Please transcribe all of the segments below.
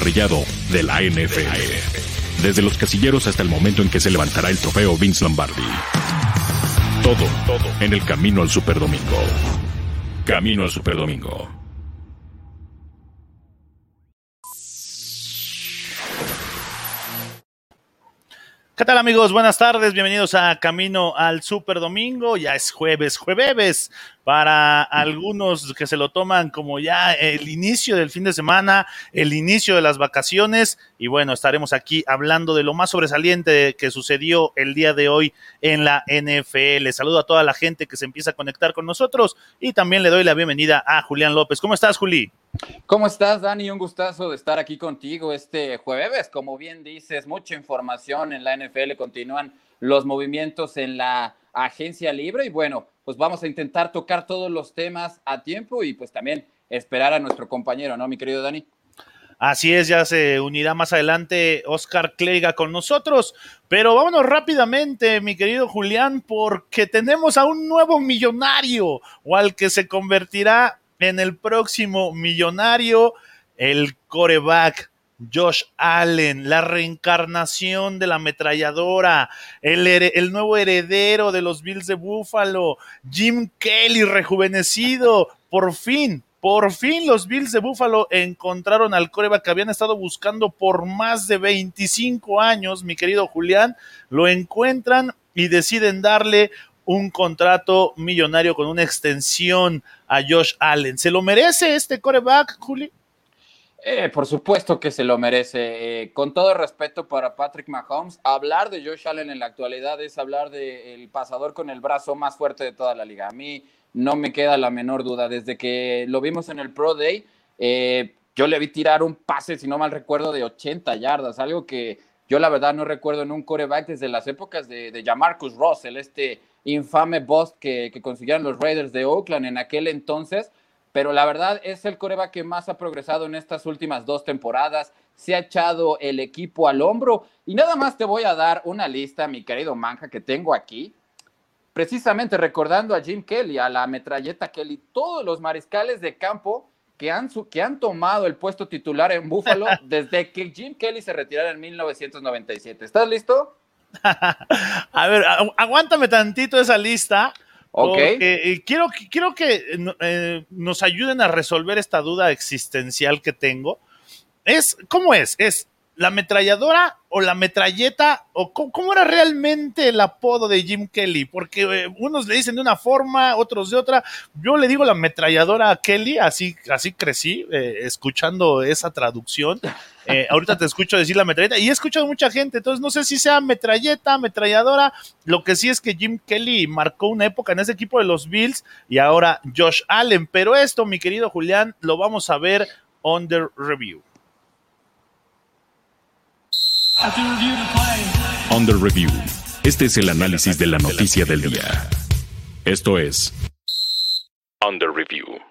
emparrillado de la NFL. Desde los casilleros hasta el momento en que se levantará el trofeo Vince Lombardi. Todo, todo en el camino al Superdomingo. Camino al Superdomingo. ¿Qué tal amigos? Buenas tardes, bienvenidos a Camino al Super Domingo. Ya es jueves, jueves para algunos que se lo toman como ya el inicio del fin de semana, el inicio de las vacaciones y bueno, estaremos aquí hablando de lo más sobresaliente que sucedió el día de hoy en la NFL. Saludo a toda la gente que se empieza a conectar con nosotros y también le doy la bienvenida a Julián López. ¿Cómo estás, Juli? ¿Cómo estás, Dani? Un gustazo de estar aquí contigo este jueves. Como bien dices, mucha información en la NFL. Continúan los movimientos en la agencia libre y bueno, pues vamos a intentar tocar todos los temas a tiempo y pues también esperar a nuestro compañero, ¿no, mi querido Dani? Así es, ya se unirá más adelante Oscar Cleiga con nosotros. Pero vámonos rápidamente, mi querido Julián, porque tenemos a un nuevo millonario o al que se convertirá en el próximo millonario, el coreback Josh Allen, la reencarnación de la ametralladora, el, nuevo heredero de los Bills de Buffalo, Jim Kelly rejuvenecido, por fin, por fin los Bills de Buffalo encontraron al coreback que habían estado buscando por más de 25 años, mi querido Julián, lo encuentran y deciden darle un contrato millonario con una extensión a Josh Allen. ¿Se lo merece este coreback, Juli? Eh, por supuesto que se lo merece. Eh, con todo respeto para Patrick Mahomes, hablar de Josh Allen en la actualidad es hablar del pasador con el brazo más fuerte de toda la liga. A mí no me queda la menor duda. Desde que lo vimos en el Pro Day, eh, yo le vi tirar un pase, si no mal recuerdo, de 80 yardas, algo que yo la verdad no recuerdo en un coreback desde las épocas de, de Jamarcus Russell, este infame bust que, consiguieron los Raiders de Oakland en aquel entonces, pero la verdad es el coreback que más ha progresado en estas últimas dos temporadas, se ha echado el equipo al hombro y nada más te voy a dar una lista, mi querido Manja, que tengo aquí, precisamente recordando a Jim Kelly, a la metralleta Kelly, todos los mariscales de campo que han, que han tomado el puesto titular en Buffalo desde que Jim Kelly se retirara en 1997. ¿Estás listo? a ver, aguántame tantito esa lista. Ok. Eh, quiero, quiero que eh, nos ayuden a resolver esta duda existencial que tengo. Es, ¿cómo es? ¿Es la ametralladora o la metralleta? ¿O cómo, era realmente el apodo de Jim Kelly? Porque eh, unos le dicen de una forma, otros de otra. Yo le digo la ametralladora a Kelly, así, así crecí, escuchando esa traducción. Eh, ahorita te escucho decir la metralleta y he escuchado mucha gente, entonces no sé si sea metralleta, ametralladora. Lo que sí es que Jim Kelly marcó una época en ese equipo de los Bills y ahora Josh Allen. Pero esto, mi querido Julián, lo vamos a ver under review. Under review. Este es el análisis de la noticia del día. Esto es Under review.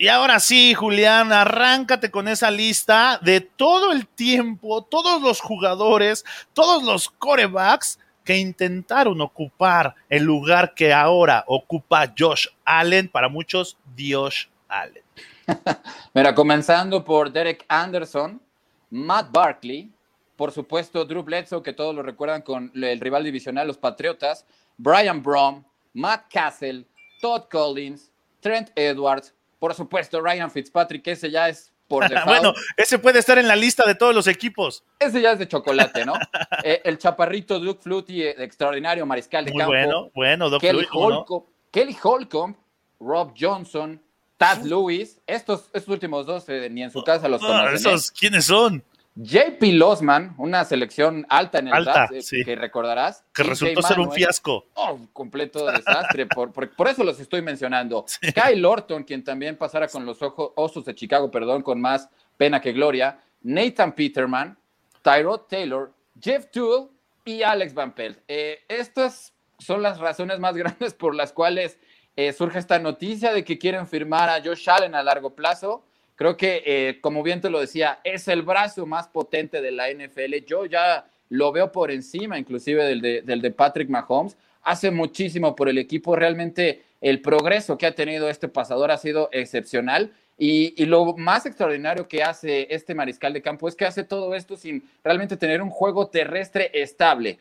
Y ahora sí, Julián, arráncate con esa lista de todo el tiempo, todos los jugadores, todos los corebacks que intentaron ocupar el lugar que ahora ocupa Josh Allen, para muchos Dios Allen. Mira, comenzando por Derek Anderson, Matt Barkley, por supuesto Drew Bledsoe, que todos lo recuerdan con el rival divisional, los Patriotas, Brian Brom, Matt Castle, Todd Collins, Trent Edwards, por supuesto, Ryan Fitzpatrick, ese ya es por default. bueno, ese puede estar en la lista de todos los equipos. Ese ya es de chocolate, ¿no? Eh, el chaparrito Duke Flutie, eh, extraordinario mariscal de Muy campo. Bueno, bueno, Duke Kelly, Flutie, Holcomb, Kelly Holcomb, Rob Johnson, Tad Lewis. Estos, estos últimos dos eh, ni en su casa los conocen. ¿Esos quiénes son? JP Losman, una selección alta en el Alta, draft, sí. que recordarás. Que resultó ser un fiasco. Oh, completo desastre, por, por, por eso los estoy mencionando. Kyle Orton, quien también pasara con los ojos, Osos de Chicago, perdón, con más pena que gloria. Nathan Peterman, Tyrod Taylor, Jeff Toole y Alex Van Pelt. Eh, estas son las razones más grandes por las cuales eh, surge esta noticia de que quieren firmar a Josh Allen a largo plazo. Creo que, eh, como bien te lo decía, es el brazo más potente de la NFL. Yo ya lo veo por encima, inclusive del de, del de Patrick Mahomes. Hace muchísimo por el equipo. Realmente el progreso que ha tenido este pasador ha sido excepcional. Y, lo más extraordinario que hace este mariscal de campo es que hace todo esto sin realmente tener un juego terrestre estable.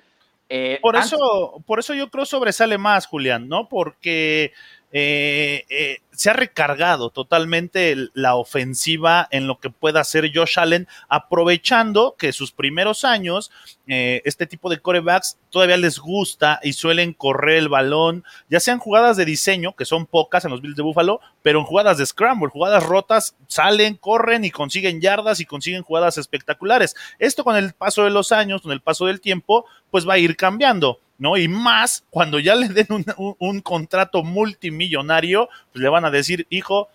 Eh, por, eso, por eso yo creo sobresale más, Julián, ¿no? Porque eh, eh, se ha recargado totalmente la ofensiva en lo que pueda hacer Josh Allen, aprovechando que sus primeros años, eh, este tipo de corebacks todavía les gusta y suelen correr el balón, ya sean jugadas de diseño, que son pocas en los Bills de Buffalo, pero en jugadas de scramble, jugadas rotas, salen, corren y consiguen yardas y consiguen jugadas espectaculares. Esto con el paso de los años, con el paso del tiempo, pues va a ir cambiando. ¿No? Y más cuando ya le den un, contrato multimillonario, pues le van a decir, hijo,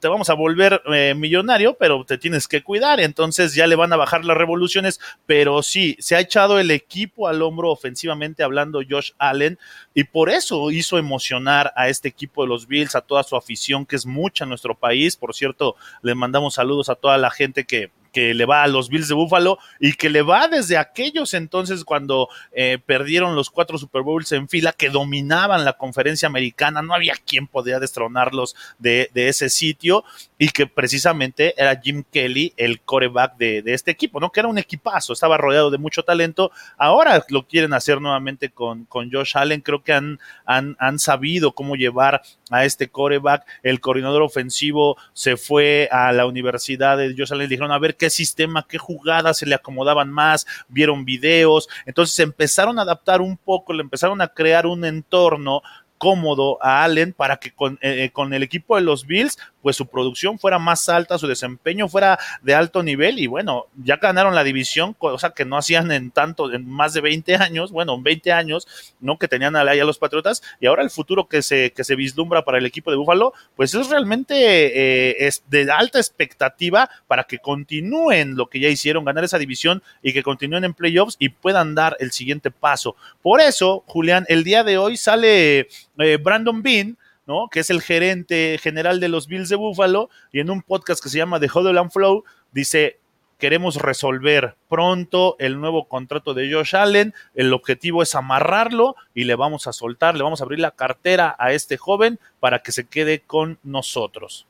te vamos a volver eh, millonario, pero te tienes que cuidar. Entonces ya le van a bajar las revoluciones. Pero sí, se ha echado el equipo al hombro ofensivamente hablando Josh Allen. Y por eso hizo emocionar a este equipo de los Bills, a toda su afición, que es mucha en nuestro país. Por cierto, le mandamos saludos a toda la gente que, que le va a los Bills de Buffalo y que le va desde aquellos entonces cuando eh, perdieron los cuatro Super Bowls en fila, que dominaban la conferencia americana, no había quien podía destronarlos de, ese sitio y que precisamente era Jim Kelly el coreback de, este equipo, ¿no? Que era un equipazo, estaba rodeado de mucho talento. Ahora lo quieren hacer nuevamente con, con Josh Allen, creo que han, han, han sabido cómo llevar a este coreback. El coordinador ofensivo se fue a la universidad de Josh Allen, dijeron a ver qué sistema, qué jugadas se le acomodaban más, vieron videos, entonces empezaron a adaptar un poco, le empezaron a crear un entorno cómodo a Allen para que con, eh, eh, con, el equipo de los Bills pues su producción fuera más alta, su desempeño fuera de alto nivel y bueno, ya ganaron la división, cosa que no hacían en tanto, en más de 20 años, bueno, en 20 años, ¿no? Que tenían a, a los Patriotas y ahora el futuro que se, que se vislumbra para el equipo de Búfalo, pues es realmente eh, es de alta expectativa para que continúen lo que ya hicieron, ganar esa división y que continúen en playoffs y puedan dar el siguiente paso. Por eso, Julián, el día de hoy sale eh, Brandon Bean, ¿no? Que es el gerente general de los Bills de Buffalo, y en un podcast que se llama The Huddle Flow, dice, queremos resolver pronto el nuevo contrato de Josh Allen, el objetivo es amarrarlo y le vamos a soltar, le vamos a abrir la cartera a este joven para que se quede con nosotros.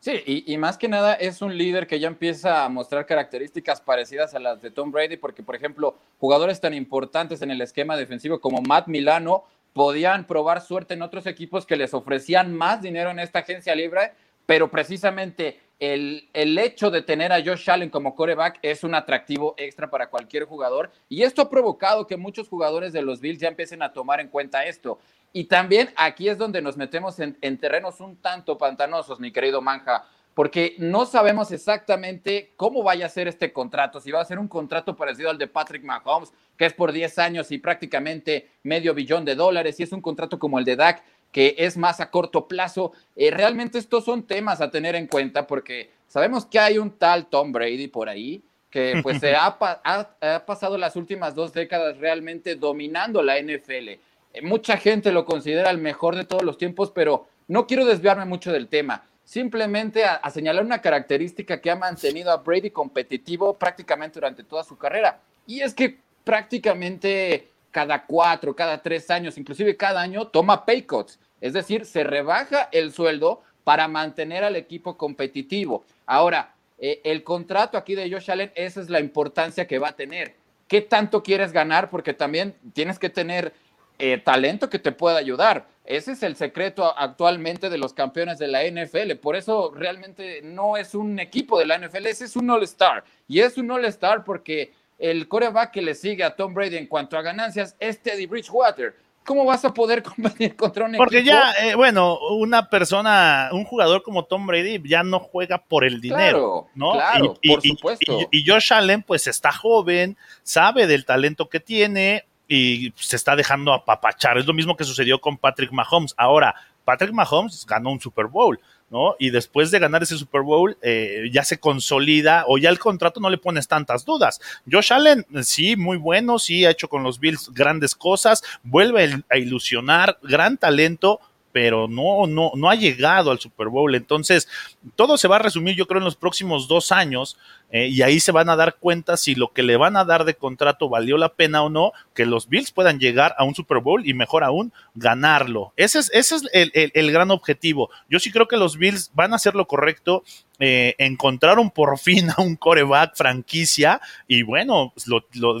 Sí, y, más que nada es un líder que ya empieza a mostrar características parecidas a las de Tom Brady, porque por ejemplo, jugadores tan importantes en el esquema defensivo como Matt Milano podían probar suerte en otros equipos que les ofrecían más dinero en esta agencia libre, pero precisamente el, el, hecho de tener a Josh Allen como coreback es un atractivo extra para cualquier jugador y esto ha provocado que muchos jugadores de los Bills ya empiecen a tomar en cuenta esto. Y también aquí es donde nos metemos en, en terrenos un tanto pantanosos, mi querido Manja, porque no sabemos exactamente cómo vaya a ser este contrato, si va a ser un contrato parecido al de Patrick Mahomes, que es por 10 años y prácticamente medio billón de dólares, si es un contrato como el de Dak, que es más a corto plazo. Eh, realmente estos son temas a tener en cuenta porque sabemos que hay un tal Tom Brady por ahí que pues se ha, ha, pasado las últimas dos décadas realmente dominando la NFL. Eh, mucha gente lo considera el mejor de todos los tiempos, pero no quiero desviarme mucho del tema simplemente a, señalar una característica que ha mantenido a Brady competitivo prácticamente durante toda su carrera. Y es que prácticamente cada cuatro, cada tres años, inclusive cada año, toma pay cuts. Es decir, se rebaja el sueldo para mantener al equipo competitivo. Ahora, eh, el contrato aquí de Josh Allen, esa es la importancia que va a tener. ¿Qué tanto quieres ganar? Porque también tienes que tener eh, talento que te pueda ayudar. Ese es el secreto actualmente de los campeones de la NFL. Por eso realmente no es un equipo de la NFL, ese es un All-Star. Y es un All-Star porque el coreback que le sigue a Tom Brady en cuanto a ganancias es Teddy Bridgewater. ¿Cómo vas a poder competir contra un Porque ya, eh, bueno, una persona, un jugador como Tom Brady ya no juega por el dinero, ¿no? Claro, por supuesto. y Josh Allen, pues está joven, sabe del talento que tiene, y se está dejando apapachar. Es lo mismo que sucedió con Patrick Mahomes. Ahora, Patrick Mahomes ganó un Super Bowl, ¿no? Y después de ganar ese Super Bowl, eh, ya se consolida o ya el contrato no le pones tantas dudas. Josh Allen, sí, muy bueno, sí, ha hecho con los Bills grandes cosas, vuelve a ilusionar, gran talento, pero no, no, no ha llegado al Super Bowl. Entonces, todo se va a resumir, yo creo, en los próximos dos años, eh, y ahí se van a dar cuenta si lo que le van a dar de contrato valió la pena o no, que los Bills puedan llegar a un Super Bowl y mejor aún, ganarlo. Ese es, ese es el, gran objetivo. Yo sí creo que los Bills van a hacer lo correcto. Eh, encontraron por fin a un coreback franquicia y bueno,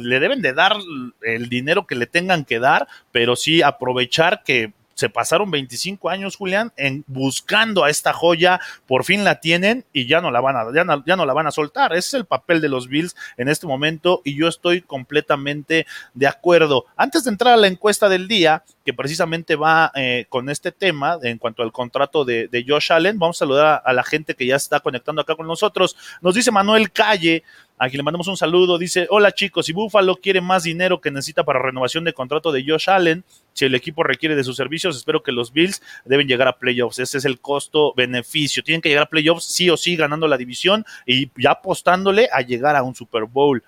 le deben de dar el dinero que le tengan que dar, pero sí aprovechar que se pasaron 25 años, Julián, en buscando a esta joya, por fin la tienen y ya no la van a, ya no, la van a soltar. Ese es el papel de los Bills en este momento y yo estoy completamente de acuerdo. Antes de entrar a la encuesta del día, que precisamente va eh, con este tema en cuanto al contrato de, Josh Allen, vamos a saludar a, la gente que ya está conectando acá con nosotros. Nos dice Manuel Calle, a quien le mandamos un saludo, dice, hola chicos, si Buffalo quiere más dinero que necesita para renovación de contrato de Josh Allen, si el equipo requiere de sus servicios, espero que los Bills deben llegar a playoffs. Ese es el costo-beneficio. Tienen que llegar a playoffs sí o sí ganando la división y ya apostándole a llegar a un Super Bowl.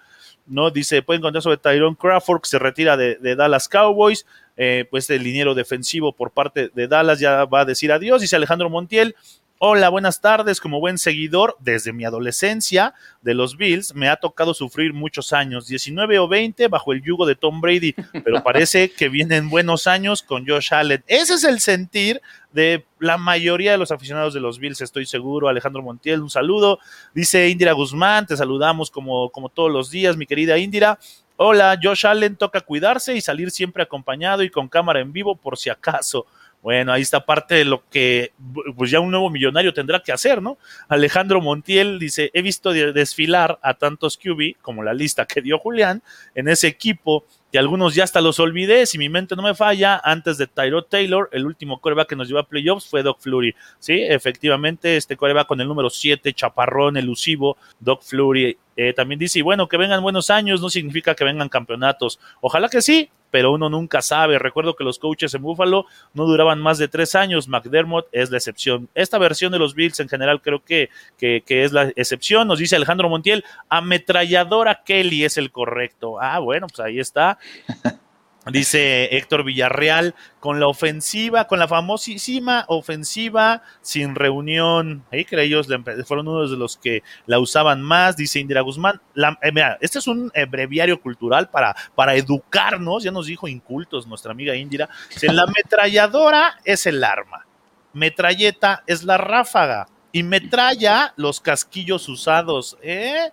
¿no? Dice, pueden contar sobre Tyrone Crawford, que se retira de, Dallas Cowboys. Eh, pues el dinero defensivo por parte de Dallas ya va a decir adiós. Dice Alejandro Montiel, Hola, buenas tardes. Como buen seguidor, desde mi adolescencia de los Bills, me ha tocado sufrir muchos años, 19 o 20 bajo el yugo de Tom Brady, pero parece que vienen buenos años con Josh Allen. Ese es el sentir de la mayoría de los aficionados de los Bills, estoy seguro. Alejandro Montiel, un saludo. Dice Indira Guzmán, te saludamos como, como todos los días, mi querida Indira. Hola, Josh Allen toca cuidarse y salir siempre acompañado y con cámara en vivo por si acaso. Bueno, ahí está parte de lo que pues ya un nuevo millonario tendrá que hacer, ¿no? Alejandro Montiel dice, he visto desfilar a tantos QB como la lista que dio Julián en ese equipo que algunos ya hasta los olvidé, si mi mente no me falla, antes de Tyrod Taylor, el último coreback que nos llevó a playoffs fue Doc Flurry. Sí, efectivamente, este coreback con el número 7, chaparrón, elusivo, Doc Flurry. Eh, también dice, y bueno, que vengan buenos años no significa que vengan campeonatos. Ojalá que sí, pero uno nunca sabe. Recuerdo que los coaches en Buffalo no duraban más de tres años. McDermott es la excepción. Esta versión de los Bills en general creo que, que, que es la excepción. Nos dice Alejandro Montiel, ametralladora Kelly es el correcto. Ah, bueno, pues ahí está. Dice Héctor Villarreal, con la ofensiva, con la famosísima ofensiva sin reunión. Ahí que ellos fueron uno de los que la usaban más, dice Indira Guzmán. Eh, mira, este es un breviario cultural para, para educarnos, ya nos dijo incultos nuestra amiga Indira. la ametralladora es el arma, metralleta es la ráfaga y metralla los casquillos usados. ¿eh?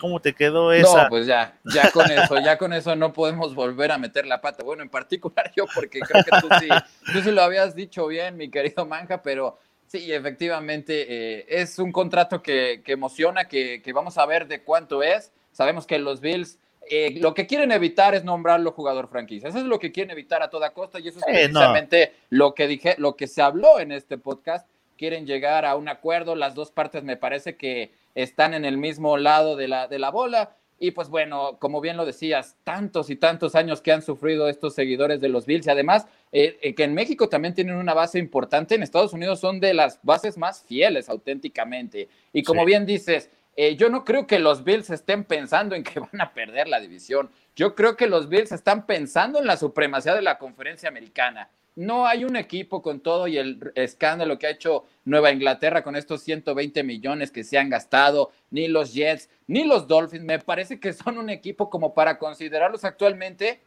¿Cómo te quedó esa? No, pues ya, ya con eso, ya con eso no podemos volver a meter la pata. Bueno, en particular yo, porque creo que tú sí, tú sí lo habías dicho bien, mi querido Manja, pero sí, efectivamente eh, es un contrato que, emociona, que, vamos a ver de cuánto es. Sabemos que los Bills eh, lo que quieren evitar es nombrarlo jugador franquicia. Eso es lo que quieren evitar a toda costa y eso es precisamente lo que dije, lo que se habló en este podcast. Quieren llegar a un acuerdo. Las dos partes me parece que están en el mismo lado de la, de la bola. Y pues bueno, como bien lo decías, tantos y tantos años que han sufrido estos seguidores de los Bills y además eh, eh, que en México también tienen una base importante, en Estados Unidos son de las bases más fieles auténticamente. Y como bien dices, eh, yo no creo que los Bills estén pensando en que van a perder la división. Yo creo que los Bills están pensando en la supremacía de la conferencia americana. No hay un equipo con todo y el escándalo que ha hecho Nueva Inglaterra con estos 120 millones que se han gastado, ni los Jets, ni los Dolphins. Me parece que son un equipo como para considerarlos actualmente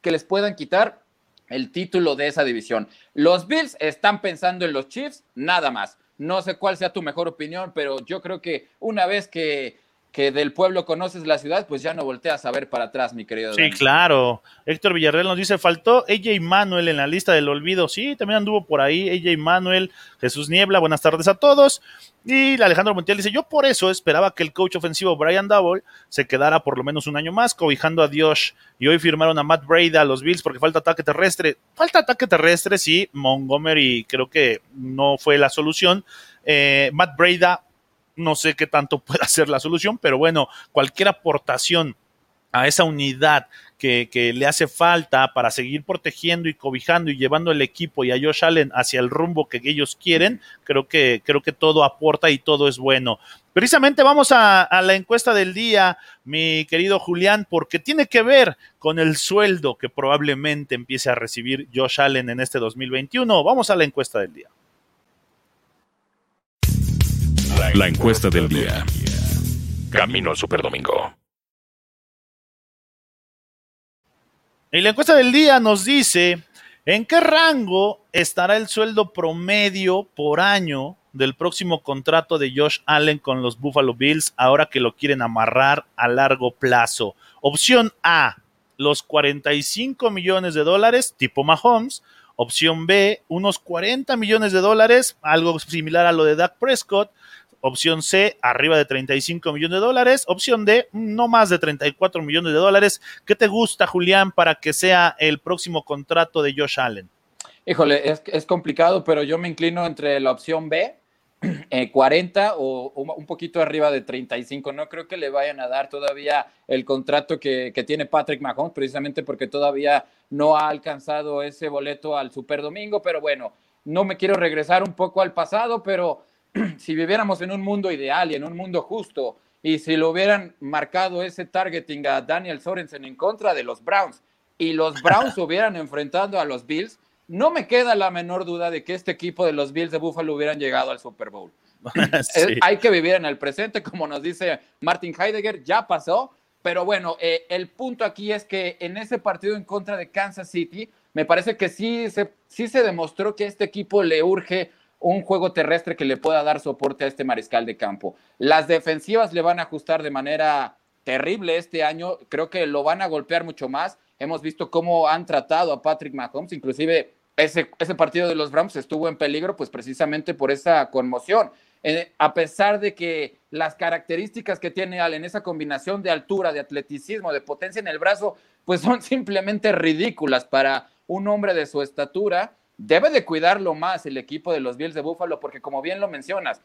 que les puedan quitar el título de esa división. Los Bills están pensando en los Chiefs, nada más. No sé cuál sea tu mejor opinión, pero yo creo que una vez que que del pueblo conoces la ciudad, pues ya no volteas a ver para atrás, mi querido. Sí, claro. Héctor Villarreal nos dice, faltó AJ Manuel en la lista del olvido. Sí, también anduvo por ahí AJ Manuel, Jesús Niebla, buenas tardes a todos. Y Alejandro Montiel dice, yo por eso esperaba que el coach ofensivo Brian Double se quedara por lo menos un año más cobijando a Dios. Y hoy firmaron a Matt Brady a los Bills porque falta ataque terrestre. Falta ataque terrestre, sí. Montgomery creo que no fue la solución. Eh, Matt Breda no sé qué tanto pueda ser la solución, pero bueno, cualquier aportación a esa unidad que, le hace falta para seguir protegiendo y cobijando y llevando el equipo y a Josh Allen hacia el rumbo que ellos quieren, creo que, creo que todo aporta y todo es bueno. Precisamente vamos a, a, la encuesta del día, mi querido Julián, porque tiene que ver con el sueldo que probablemente empiece a recibir Josh Allen en este 2021. Vamos a la encuesta del día. La encuesta del día. Camino al Superdomingo. Y la encuesta del día nos dice, ¿en qué rango estará el sueldo promedio por año del próximo contrato de Josh Allen con los Buffalo Bills ahora que lo quieren amarrar a largo plazo? Opción A, los 45 millones de dólares tipo Mahomes. Opción B, unos 40 millones de dólares, algo similar a lo de Dak Prescott. Opción C, arriba de 35 millones de dólares. Opción D, no más de 34 millones de dólares. ¿Qué te gusta, Julián, para que sea el próximo contrato de Josh Allen? Híjole, es, complicado, pero yo me inclino entre la opción B, 40 eh, o, un poquito arriba de 35. No creo que le vayan a dar todavía el contrato que, que, tiene Patrick Mahomes, precisamente porque todavía no ha alcanzado ese boleto al Super Domingo. Pero bueno, no me quiero regresar un poco al pasado, pero si viviéramos en un mundo ideal y en un mundo justo, y si lo hubieran marcado ese targeting a Daniel Sorensen en contra de los Browns, y los Browns hubieran enfrentado a los Bills, no me queda la menor duda de que este equipo de los Bills de Buffalo hubieran llegado al Super Bowl. Hay que vivir en el presente, como nos dice Martin Heidegger, ya pasó, pero bueno, eh, el punto aquí es que en ese partido en contra de Kansas City, me parece que sí se, sí se demostró que a este equipo le urge un juego terrestre que le pueda dar soporte a este mariscal de campo. Las defensivas le van a ajustar de manera terrible este año, creo que lo van a golpear mucho más. Hemos visto cómo han tratado a Patrick Mahomes, inclusive ese, ese partido de los Browns estuvo en peligro pues precisamente por esa conmoción. Eh, a pesar de que las características que tiene Allen, esa combinación de altura, de atleticismo, de potencia en el brazo, pues son simplemente ridículas para un hombre de su estatura debe de cuidarlo más el equipo de los Bills de Buffalo, porque como bien lo mencionas,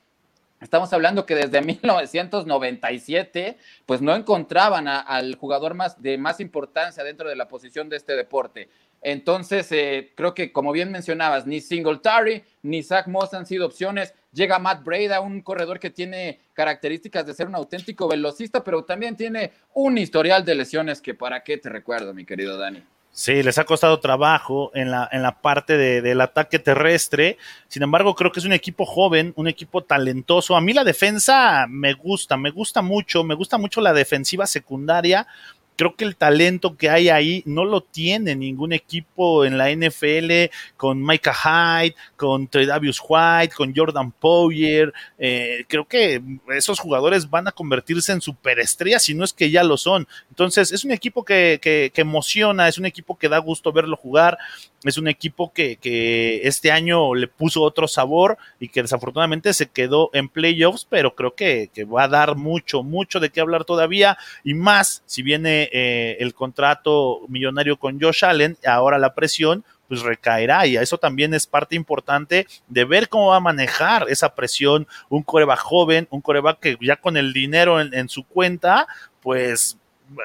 Estamos hablando que desde 1997, pues no encontraban al jugador más de más importancia dentro de la posición de este deporte. Entonces, eh, creo que como bien mencionabas, ni Singletary ni Zach Moss han sido opciones. Llega Matt Breda, un corredor que tiene características de ser un auténtico velocista, pero también tiene un historial de lesiones que para qué te recuerdo, mi querido Dani. Sí, les ha costado trabajo en la, en la parte de, del ataque terrestre. Sin embargo, creo que es un equipo joven, un equipo talentoso. A mí la defensa me gusta, me gusta mucho, me gusta mucho la defensiva secundaria creo que el talento que hay ahí no lo tiene ningún equipo en la NFL con Micah Hyde, con Tredavious White, con Jordan Poyer. Eh, creo que esos jugadores van a convertirse en superestrellas, si no es que ya lo son. Entonces, es un equipo que, que, que emociona, es un equipo que da gusto verlo jugar. Es un equipo que, que, este año le puso otro sabor y que desafortunadamente se quedó en playoffs, pero creo que, que va a dar mucho, mucho de qué hablar todavía y más si viene eh, el contrato millonario con Josh Allen, ahora la presión pues recaerá. Y eso también es parte importante de ver cómo va a manejar esa presión un coreback joven, un coreback que ya con el dinero en, en su cuenta, pues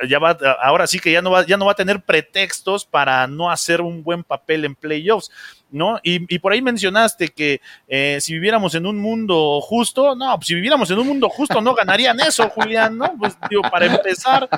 ya va, ahora sí que ya no va, ya no va a tener pretextos para no hacer un buen papel en playoffs, ¿no? Y, por ahí mencionaste que eh, si viviéramos en un mundo justo, no, pues si viviéramos en un mundo justo no ganarían eso, Julián, ¿no? Pues digo, para empezar,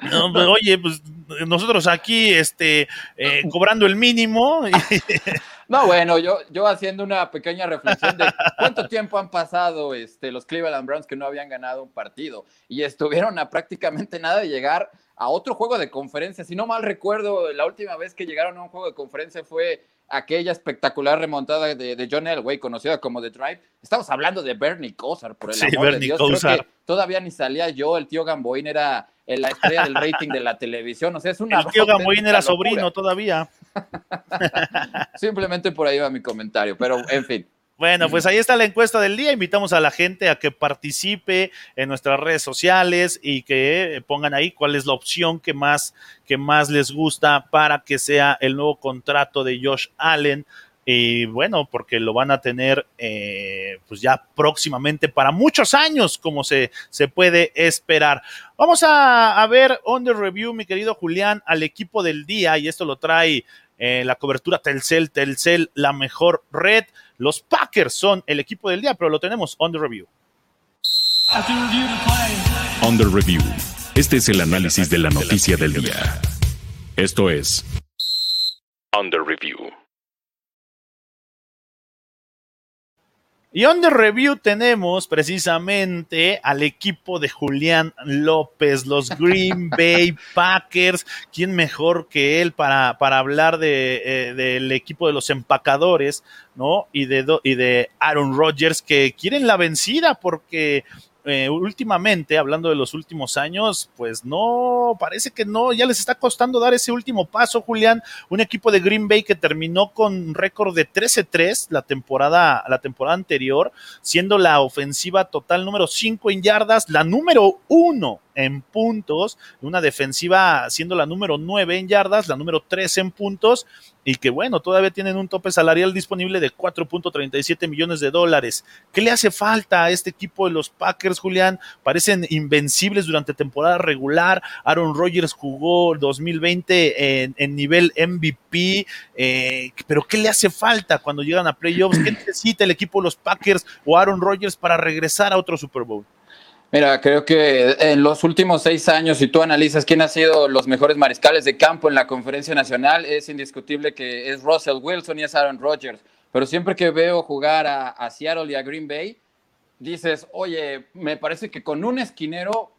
pues, oye, pues nosotros aquí, este, eh, cobrando el mínimo. No, bueno, yo, yo haciendo una pequeña reflexión de cuánto tiempo han pasado este, los Cleveland Browns que no habían ganado un partido y estuvieron a prácticamente nada de llegar a otro juego de conferencia. Si no mal recuerdo, la última vez que llegaron a un juego de conferencia fue aquella espectacular remontada de, de John Elway, conocida como The Drive. Estamos hablando de Bernie Kosar, por el amor de Dios. Creo que todavía ni salía yo, el tío Gamboín era la estrella del rating de la televisión. O sea, es una. El tío Gamboín era sobrino todavía. Simplemente por ahí va mi comentario, pero en fin. Bueno, pues ahí está la encuesta del día. Invitamos a la gente a que participe en nuestras redes sociales y que pongan ahí cuál es la opción que más, que más les gusta para que sea el nuevo contrato de Josh Allen y bueno, porque lo van a tener eh, pues ya próximamente para muchos años, como se, se puede esperar. Vamos a, a ver on the review, mi querido Julián, al equipo del día, y esto lo trae eh, la cobertura Telcel, Telcel, la mejor red. Los Packers son el equipo del día, pero lo tenemos on the review. On the review. Este es el análisis de la noticia del día. Esto es On the review. Y on the review tenemos precisamente al equipo de Julián López, los Green Bay Packers. ¿Quién mejor que él para, para hablar de, eh, del equipo de los empacadores, ¿no? Y de, y de Aaron Rodgers que quieren la vencida porque eh, últimamente, hablando de los últimos años, pues no, parece que no, ya les está costando dar ese último paso, Julián. Un equipo de Green Bay que terminó con un récord de 13-3 la temporada, la temporada anterior, siendo la ofensiva total número 5 en yardas, la número 1 en puntos, una defensiva siendo la número 9 en yardas, la número 3 en puntos, y que bueno, todavía tienen un tope salarial disponible de 4.37 millones de dólares. ¿Qué le hace falta a este equipo de los Packers, Julián? Parecen invencibles durante temporada regular. Aaron Rodgers jugó 2020 en, en nivel MVP, eh, pero ¿qué le hace falta cuando llegan a playoffs? ¿Qué necesita el equipo de los Packers o Aaron Rodgers para regresar a otro Super Bowl? Mira, creo que en los últimos seis años, si tú analizas quién ha sido los mejores mariscales de campo en la conferencia nacional, es indiscutible que es Russell Wilson y es Aaron Rodgers. Pero siempre que veo jugar a, Seattle y a Green Bay, dices, oye, me parece que con un esquinero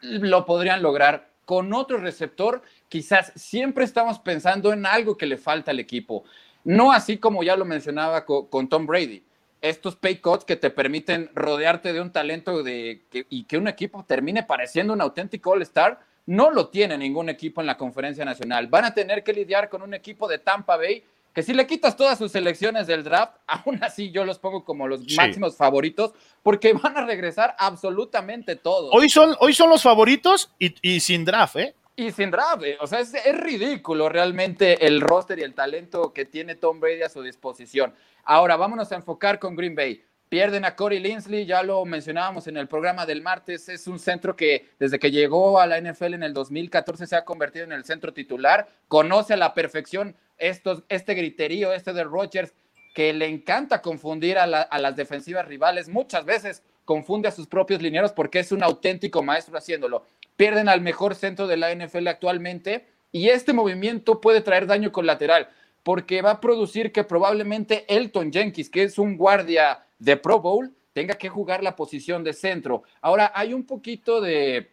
lo podrían lograr. Con otro receptor, quizás siempre estamos pensando en algo que le falta al equipo. No así como ya lo mencionaba con Tom Brady estos pay cuts que te permiten rodearte de un talento de, que, y que un equipo termine pareciendo un auténtico All-Star, no lo tiene ningún equipo en la conferencia nacional. Van a tener que lidiar con un equipo de Tampa Bay que si le quitas todas sus selecciones del draft, aún así yo los pongo como los sí. máximos favoritos porque van a regresar absolutamente todos. Hoy son, hoy son los favoritos y, y sin draft, ¿eh? Y sin draft, o sea, es, es, ridículo realmente el roster y el talento que tiene Tom Brady a su disposición. Ahora, vámonos a enfocar con Green Bay. Pierden a Corey Linsley, ya lo mencionábamos en el programa del martes, es un centro que desde que llegó a la NFL en el 2014 se ha convertido en el centro titular, conoce a la perfección estos, este griterío, este de Rodgers, que le encanta confundir a, la, a las defensivas rivales, muchas veces confunde a sus propios linieros porque es un auténtico maestro haciéndolo. Pierden al mejor centro de la NFL actualmente y este movimiento puede traer daño colateral porque va a producir que probablemente Elton Jenkins, que es un guardia de Pro Bowl, tenga que jugar la posición de centro. Ahora, hay un poquito de,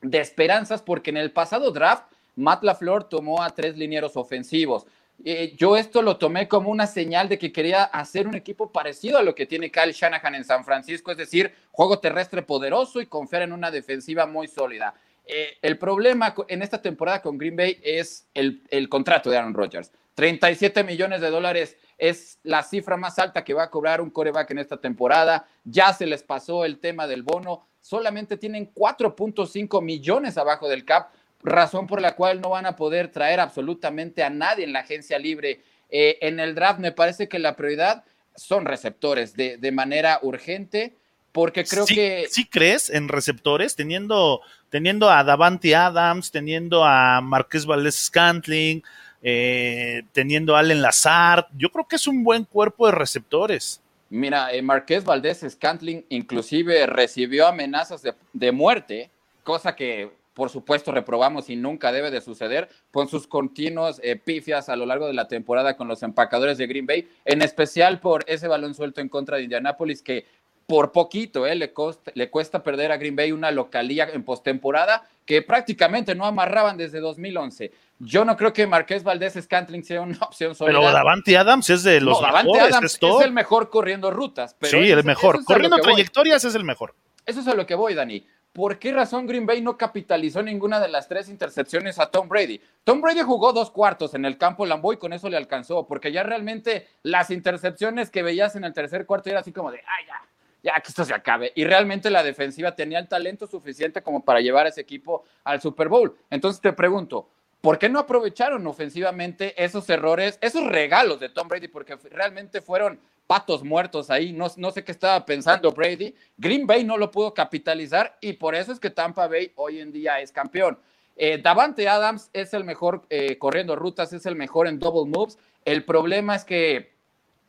esperanzas porque en el pasado draft, Matt LaFleur tomó a tres linieros ofensivos. Eh, yo esto lo tomé como una señal de que quería hacer un equipo parecido a lo que tiene Kyle Shanahan en San Francisco, es decir, juego terrestre poderoso y confiar en una defensiva muy sólida. Eh, el problema en esta temporada con Green Bay es el, el contrato de Aaron Rodgers. 37 millones de dólares es la cifra más alta que va a cobrar un coreback en esta temporada. Ya se les pasó el tema del bono. Solamente tienen 4.5 millones abajo del cap, razón por la cual no van a poder traer absolutamente a nadie en la agencia libre. Eh, en el draft me parece que la prioridad son receptores de, de manera urgente, porque creo sí, que... ¿Sí crees en receptores? Teniendo, teniendo a Davante Adams, teniendo a Marqués Valdés Scantling, eh, teniendo a Allen Lazard. Yo creo que es un buen cuerpo de receptores. Mira, eh, Marqués Valdés Scantling inclusive recibió amenazas de, de, muerte, cosa que por supuesto reprobamos y nunca debe de suceder con sus continuos eh, pifias a lo largo de la temporada con los empacadores de Green Bay, en especial por ese balón suelto en contra de Indianapolis que por poquito eh, le, costa, le cuesta perder a Green Bay una localía en postemporada que prácticamente no amarraban desde 2011. Yo no creo que Marqués Valdés Scantling sea una opción sólida. Pero Davante Adams es de los no, Davante Adams es, el mejor corriendo rutas. Pero sí, el mejor. corriendo trayectorias voy. es el mejor. Eso es a lo que voy, Dani. ¿Por qué razón Green Bay no capitalizó ninguna de las tres intercepciones a Tom Brady? Tom Brady jugó dos cuartos en el campo Lambeau y con eso le alcanzó, porque ya realmente las intercepciones que veías en el tercer cuarto era así como de, ah, ya, ya que esto se acabe. Y realmente la defensiva tenía el talento suficiente como para llevar a ese equipo al Super Bowl. Entonces te pregunto, ¿por qué no aprovecharon ofensivamente esos errores, esos regalos de Tom Brady? Porque realmente fueron patos muertos ahí, no, no sé qué estaba pensando Brady. Green Bay no lo pudo capitalizar y por eso es que Tampa Bay hoy en día es campeón. Eh, Davante Adams es el mejor eh, corriendo rutas, es el mejor en double moves. El problema es que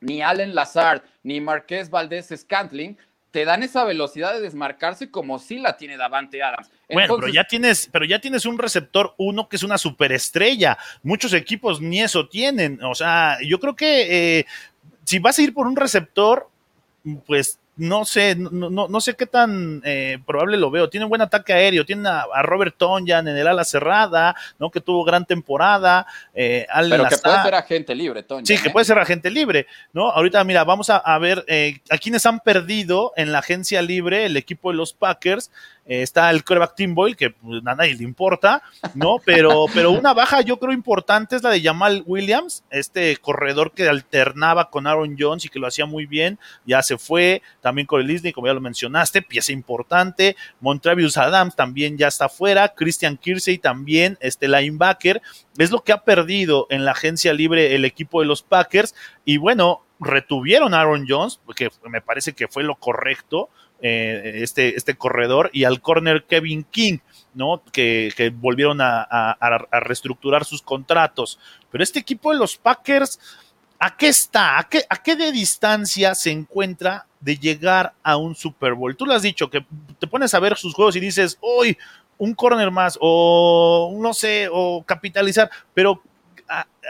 ni Allen Lazard ni Marqués Valdés Scantling te dan esa velocidad de desmarcarse como si la tiene Davante Adams. bueno, pero ya tienes, pero ya tienes un receptor uno que es una superestrella. Muchos equipos ni eso tienen. O sea, yo creo que eh, si vas a ir por un receptor, pues no sé, no, no, sé qué tan eh, probable lo veo. Tiene un buen ataque aéreo, tiene a, Robert Tonyan en el ala cerrada, ¿no? Que tuvo gran temporada. Eh, Pero que puede ser agente libre, Tonyan. Sí, que ¿eh? puede ser agente libre, ¿no? Ahorita, mira, vamos a, a ver eh, a quienes han perdido en la agencia libre el equipo de los Packers. Eh, está el coreback Tim Boyle, que pues, a nadie le importa, ¿no? Pero, pero una baja yo creo importante es la de Jamal Williams, este corredor que alternaba con Aaron Jones y que lo hacía muy bien, ya se fue, también con el Disney, como ya lo mencionaste, pieza importante, Montravius Adams también ya está fuera, Christian Kirsey también, este linebacker, es lo que ha perdido en la agencia libre el equipo de los Packers, y bueno, retuvieron a Aaron Jones, que me parece que fue lo correcto, eh, este, este corredor, y al corner Kevin King, ¿no? Que, volvieron a, reestructurar sus contratos. Pero este equipo de los Packers, ¿a qué está? ¿A qué, ¿A qué de distancia se encuentra de llegar a un Super Bowl? Tú lo has dicho, que te pones a ver sus juegos y dices, hoy un corner más, o no sé, o capitalizar, pero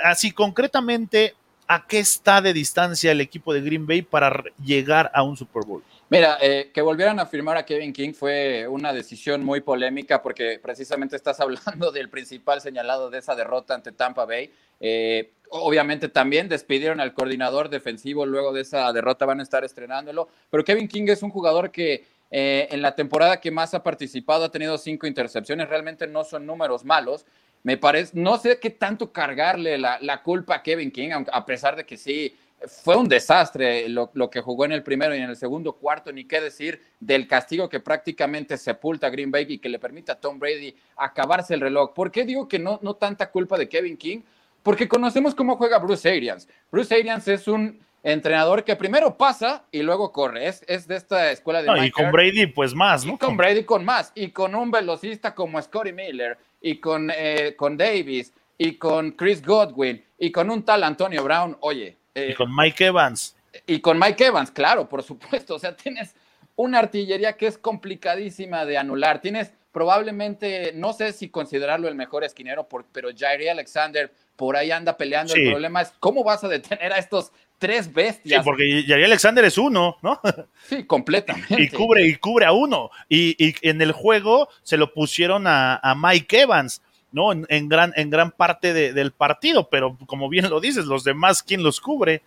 así concretamente, ¿a qué está de distancia el equipo de Green Bay para llegar a un Super Bowl? Mira, eh, que volvieran a firmar a Kevin King fue una decisión muy polémica porque precisamente estás hablando del principal señalado de esa derrota ante Tampa Bay. Eh, obviamente también despidieron al coordinador defensivo luego de esa derrota, van a estar estrenándolo, pero Kevin King es un jugador que eh, en la temporada que más ha participado ha tenido cinco intercepciones, realmente no son números malos. Me parece, no sé qué tanto cargarle la, la culpa a Kevin King, a pesar de que sí fue un desastre lo, que jugó en el primero y en el segundo cuarto, ni qué decir del castigo que prácticamente sepulta a Green Bay y que le permite a Tom Brady acabarse el reloj. ¿Por qué digo que no, no tanta culpa de Kevin King? Porque conocemos cómo juega Bruce Arians. Bruce Arians es un entrenador que primero pasa y luego corre. Es, es de esta escuela de... y con Brady pues más, ¿no? con Brady con más. Y con un velocista como Scotty Miller y con, eh, con Davis y con Chris Godwin y con un tal Antonio Brown. Oye, y con Mike Evans. Y con Mike Evans, claro, por supuesto. O sea, tienes una artillería que es complicadísima de anular. Tienes probablemente, no sé si considerarlo el mejor esquinero, pero Jairi Alexander por ahí anda peleando. El problema es cómo vas a detener a estos tres bestias. Sí, porque Jairi Alexander es uno, ¿no? Sí, completamente. Y cubre, y cubre a uno. Y, en el juego se lo pusieron a, a Mike Evans. ¿No? En, gran, en gran parte del partido, pero como bien lo dices, los demás, ¿quién los cubre?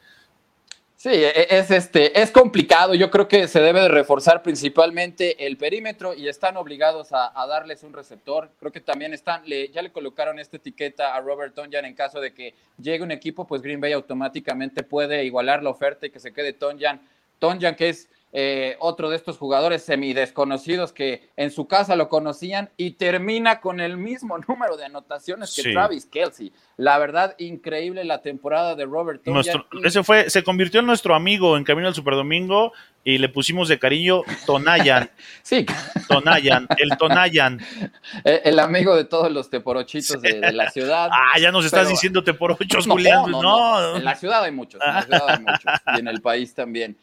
Sí, e, es, este, es complicado. Yo creo que se debe de reforzar principalmente el perímetro y están obligados a, darles un receptor. Creo que también están, ya le colocaron esta etiqueta a Robert Tonyan en caso de que llegue un equipo, pues Green Bay automáticamente puede igualar la oferta y que se quede Tonyan. Tonyan, que es eh, otro de estos jugadores semidesconocidos que en su casa lo conocían y termina con el mismo número de anotaciones que Travis Kelsey. La verdad, increíble la temporada de Robert nuestro, Ese fue, se convirtió en nuestro amigo en Camino al Superdomingo y le pusimos de cariño Tonayan. sí. Tonayan, el Tonayan. El, amigo de todos los teporochitos de, la ciudad. Ah, ya nos estás diciendo teporochos, Julián. No, En la ciudad hay muchos, en la ciudad hay muchos y en el país también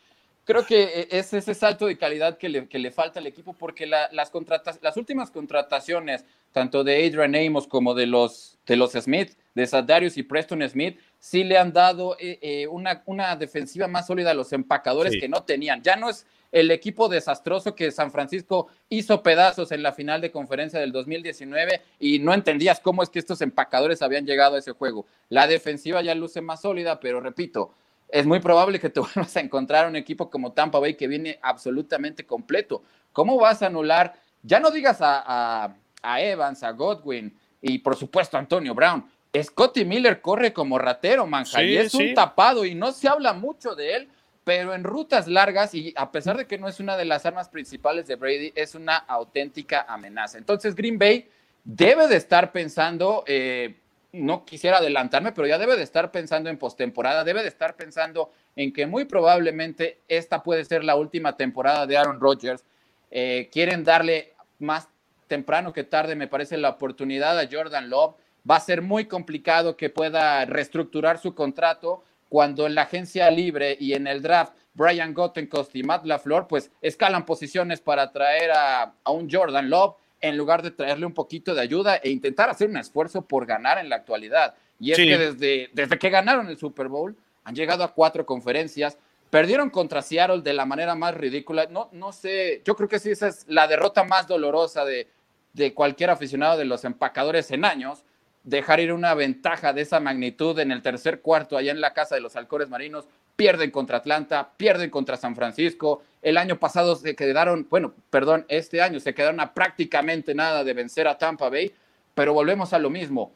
creo que eh, es ese salto de calidad que le, que le falta al equipo porque las, las últimas contrataciones, tanto de Adrian Amos como de los, de los Smith, de Sadarius y Preston Smith, sí le han dado eh, eh, una, una, defensiva más sólida a los empacadores que no tenían. Ya no es el equipo desastroso que San Francisco hizo pedazos en la final de conferencia del 2019 y no entendías cómo es que estos empacadores habían llegado a ese juego. La defensiva ya luce más sólida, pero repito, es muy probable que te vuelvas a encontrar un equipo como Tampa Bay que viene absolutamente completo. ¿Cómo vas a anular? Ya no digas a, Evans, a Godwin y por supuesto a Antonio Brown. Scotty Miller corre como ratero, manja, y es un tapado y no se habla mucho de él, pero en rutas largas y a pesar de que no es una de las armas principales de Brady, es una auténtica amenaza. Entonces Green Bay debe de estar pensando eh, no quisiera adelantarme, pero ya debe de estar pensando en postemporada, debe de estar pensando en que muy probablemente esta puede ser la última temporada de Aaron Rodgers. Eh, quieren darle más temprano que tarde, me parece, la oportunidad a Jordan Love. Va a ser muy complicado que pueda reestructurar su contrato cuando en la agencia libre y en el draft Brian Gottenkost y Matt LaFleur pues escalan posiciones para traer a, a un Jordan Love en lugar de traerle un poquito de ayuda e intentar hacer un esfuerzo por ganar en la actualidad. Y es que desde, desde que ganaron el Super Bowl han llegado a cuatro conferencias, perdieron contra Seattle de la manera más ridícula. No, no sé, yo creo que sí, esa es la derrota más dolorosa de, de cualquier aficionado de los empacadores en años. Dejar ir una ventaja de esa magnitud en el tercer cuarto allá en la casa de los halcores marinos pierden contra Atlanta, pierden contra San Francisco. El año pasado se quedaron, bueno, perdón, este año se quedaron a prácticamente nada de vencer a Tampa Bay, pero volvemos a lo mismo.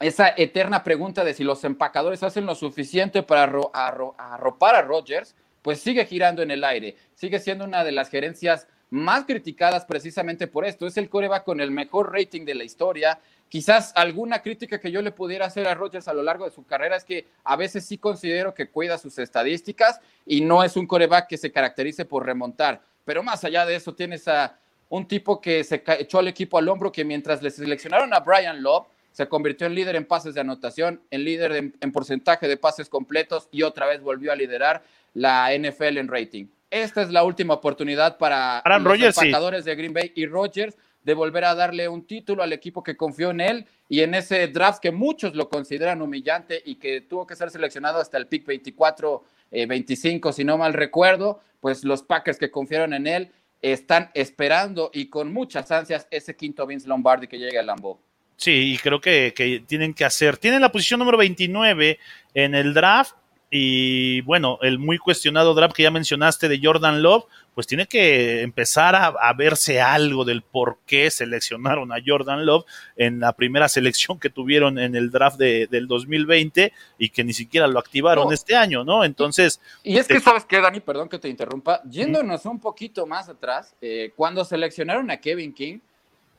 Esa eterna pregunta de si los empacadores hacen lo suficiente para arropar a Rodgers, pues sigue girando en el aire. Sigue siendo una de las gerencias más criticadas precisamente por esto. Es el coreback con el mejor rating de la historia. Quizás alguna crítica que yo le pudiera hacer a Rodgers a lo largo de su carrera es que a veces sí considero que cuida sus estadísticas y no es un coreback que se caracterice por remontar. Pero más allá de eso, tienes a un tipo que se echó al equipo al hombro que mientras le seleccionaron a Brian Love, se convirtió en líder en pases de anotación, en líder en, porcentaje de pases completos y otra vez volvió a liderar la NFL en rating. Esta es la última oportunidad para los empacadores de Green Bay y Rodgers de volver a darle un título al equipo que confió en él y en ese draft que muchos lo consideran humillante y que tuvo que ser seleccionado hasta el pick 24, 25, eh, si no mal recuerdo, pues los Packers que confiaron en él están esperando y con muchas ansias ese quinto Vince Lombardi que llegue al Lambeau. Sí, y creo que, que, tienen que hacer. Tienen la posición número 29 en el draft y bueno, el muy cuestionado draft que ya mencionaste de Jordan Love, pues tiene que empezar a, verse algo del por qué seleccionaron a Jordan Love en la primera selección que tuvieron en el draft de, del 2020 y que ni siquiera lo activaron este año, ¿no? Entonces... Y, es que, ¿sabes qué, Dani? Perdón que te interrumpa. Yéndonos un poquito más atrás, eh, cuando seleccionaron a Kevin King,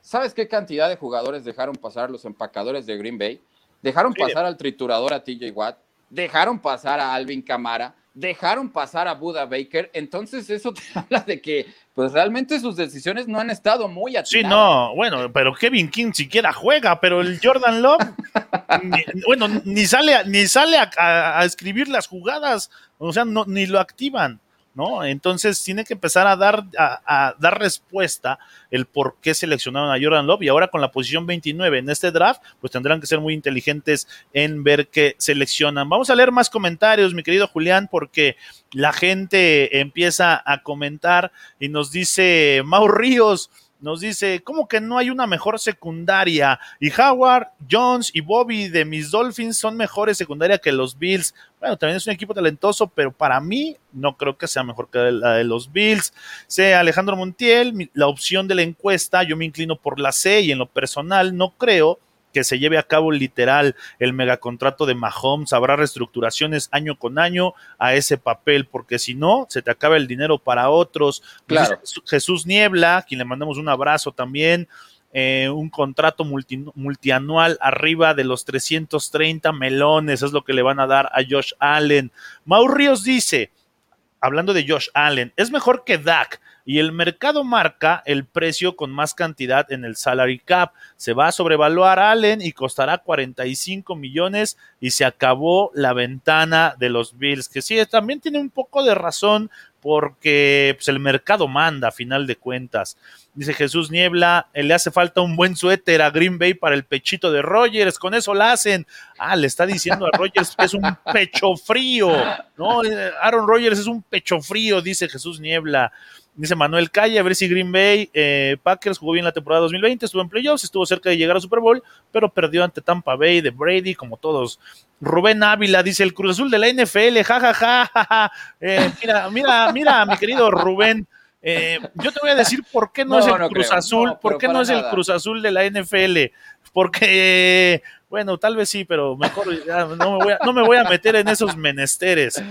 ¿sabes qué cantidad de jugadores dejaron pasar los empacadores de Green Bay? Dejaron pasar al triturador a TJ Watt dejaron pasar a Alvin Camara, dejaron pasar a Buda Baker, entonces eso te habla de que pues realmente sus decisiones no han estado muy atinadas. Sí, no, bueno, pero Kevin King siquiera juega, pero el Jordan Love, bueno, ni sale, ni sale a, escribir las jugadas, o sea, no, ni lo activan. ¿No? Entonces tiene que empezar a dar, a, dar respuesta el por qué seleccionaron a Jordan Love y ahora con la posición 29 en este draft, pues tendrán que ser muy inteligentes en ver qué seleccionan. Vamos a leer más comentarios, mi querido Julián, porque la gente empieza a comentar y nos dice Mau Ríos, nos dice, ¿cómo que no hay una mejor secundaria? Y Howard, Jones y Bobby de mis Dolphins son mejores secundaria que los Bills. Bueno, también es un equipo talentoso, pero para mí no creo que sea mejor que la de los Bills. Sea Alejandro Montiel, la opción de la encuesta, yo me inclino por la C y en lo personal no creo que se lleve a cabo literal el megacontrato de Mahomes, habrá reestructuraciones año con año a ese papel, porque si no, se te acaba el dinero para otros. Claro. Jesús Niebla, quien le mandamos un abrazo también, eh, un contrato multianual arriba de los 330 melones, es lo que le van a dar a Josh Allen. Maurios dice, hablando de Josh Allen, es mejor que Dak y el mercado marca el precio con más cantidad en el salary cap. Se va a sobrevaluar Allen y costará 45 millones y se acabó la ventana de los Bills, que sí, también tiene un poco de razón porque pues, el mercado manda a final de cuentas. Dice Jesús Niebla, eh, le hace falta un buen suéter a Green Bay para el pechito de Rogers, con eso la hacen. Ah, le está diciendo a Rogers que es un pecho frío, ¿no? Eh, Aaron Rodgers es un pecho frío, dice Jesús Niebla. Dice Manuel Calle, a ver si Green Bay eh, Packers jugó bien la temporada 2020, estuvo en playoffs, estuvo cerca de llegar a Super Bowl, pero perdió ante Tampa Bay de Brady, como todos. Rubén Ávila dice el Cruz Azul de la NFL, jajaja, ja, ja, eh, mira, mira, mira, mi querido Rubén. Eh, yo te voy a decir por qué no, es el Cruz Azul, por qué no es el Cruz Azul de la NFL, porque, bueno, tal vez sí, pero mejor no me voy a, no me voy a meter en esos menesteres.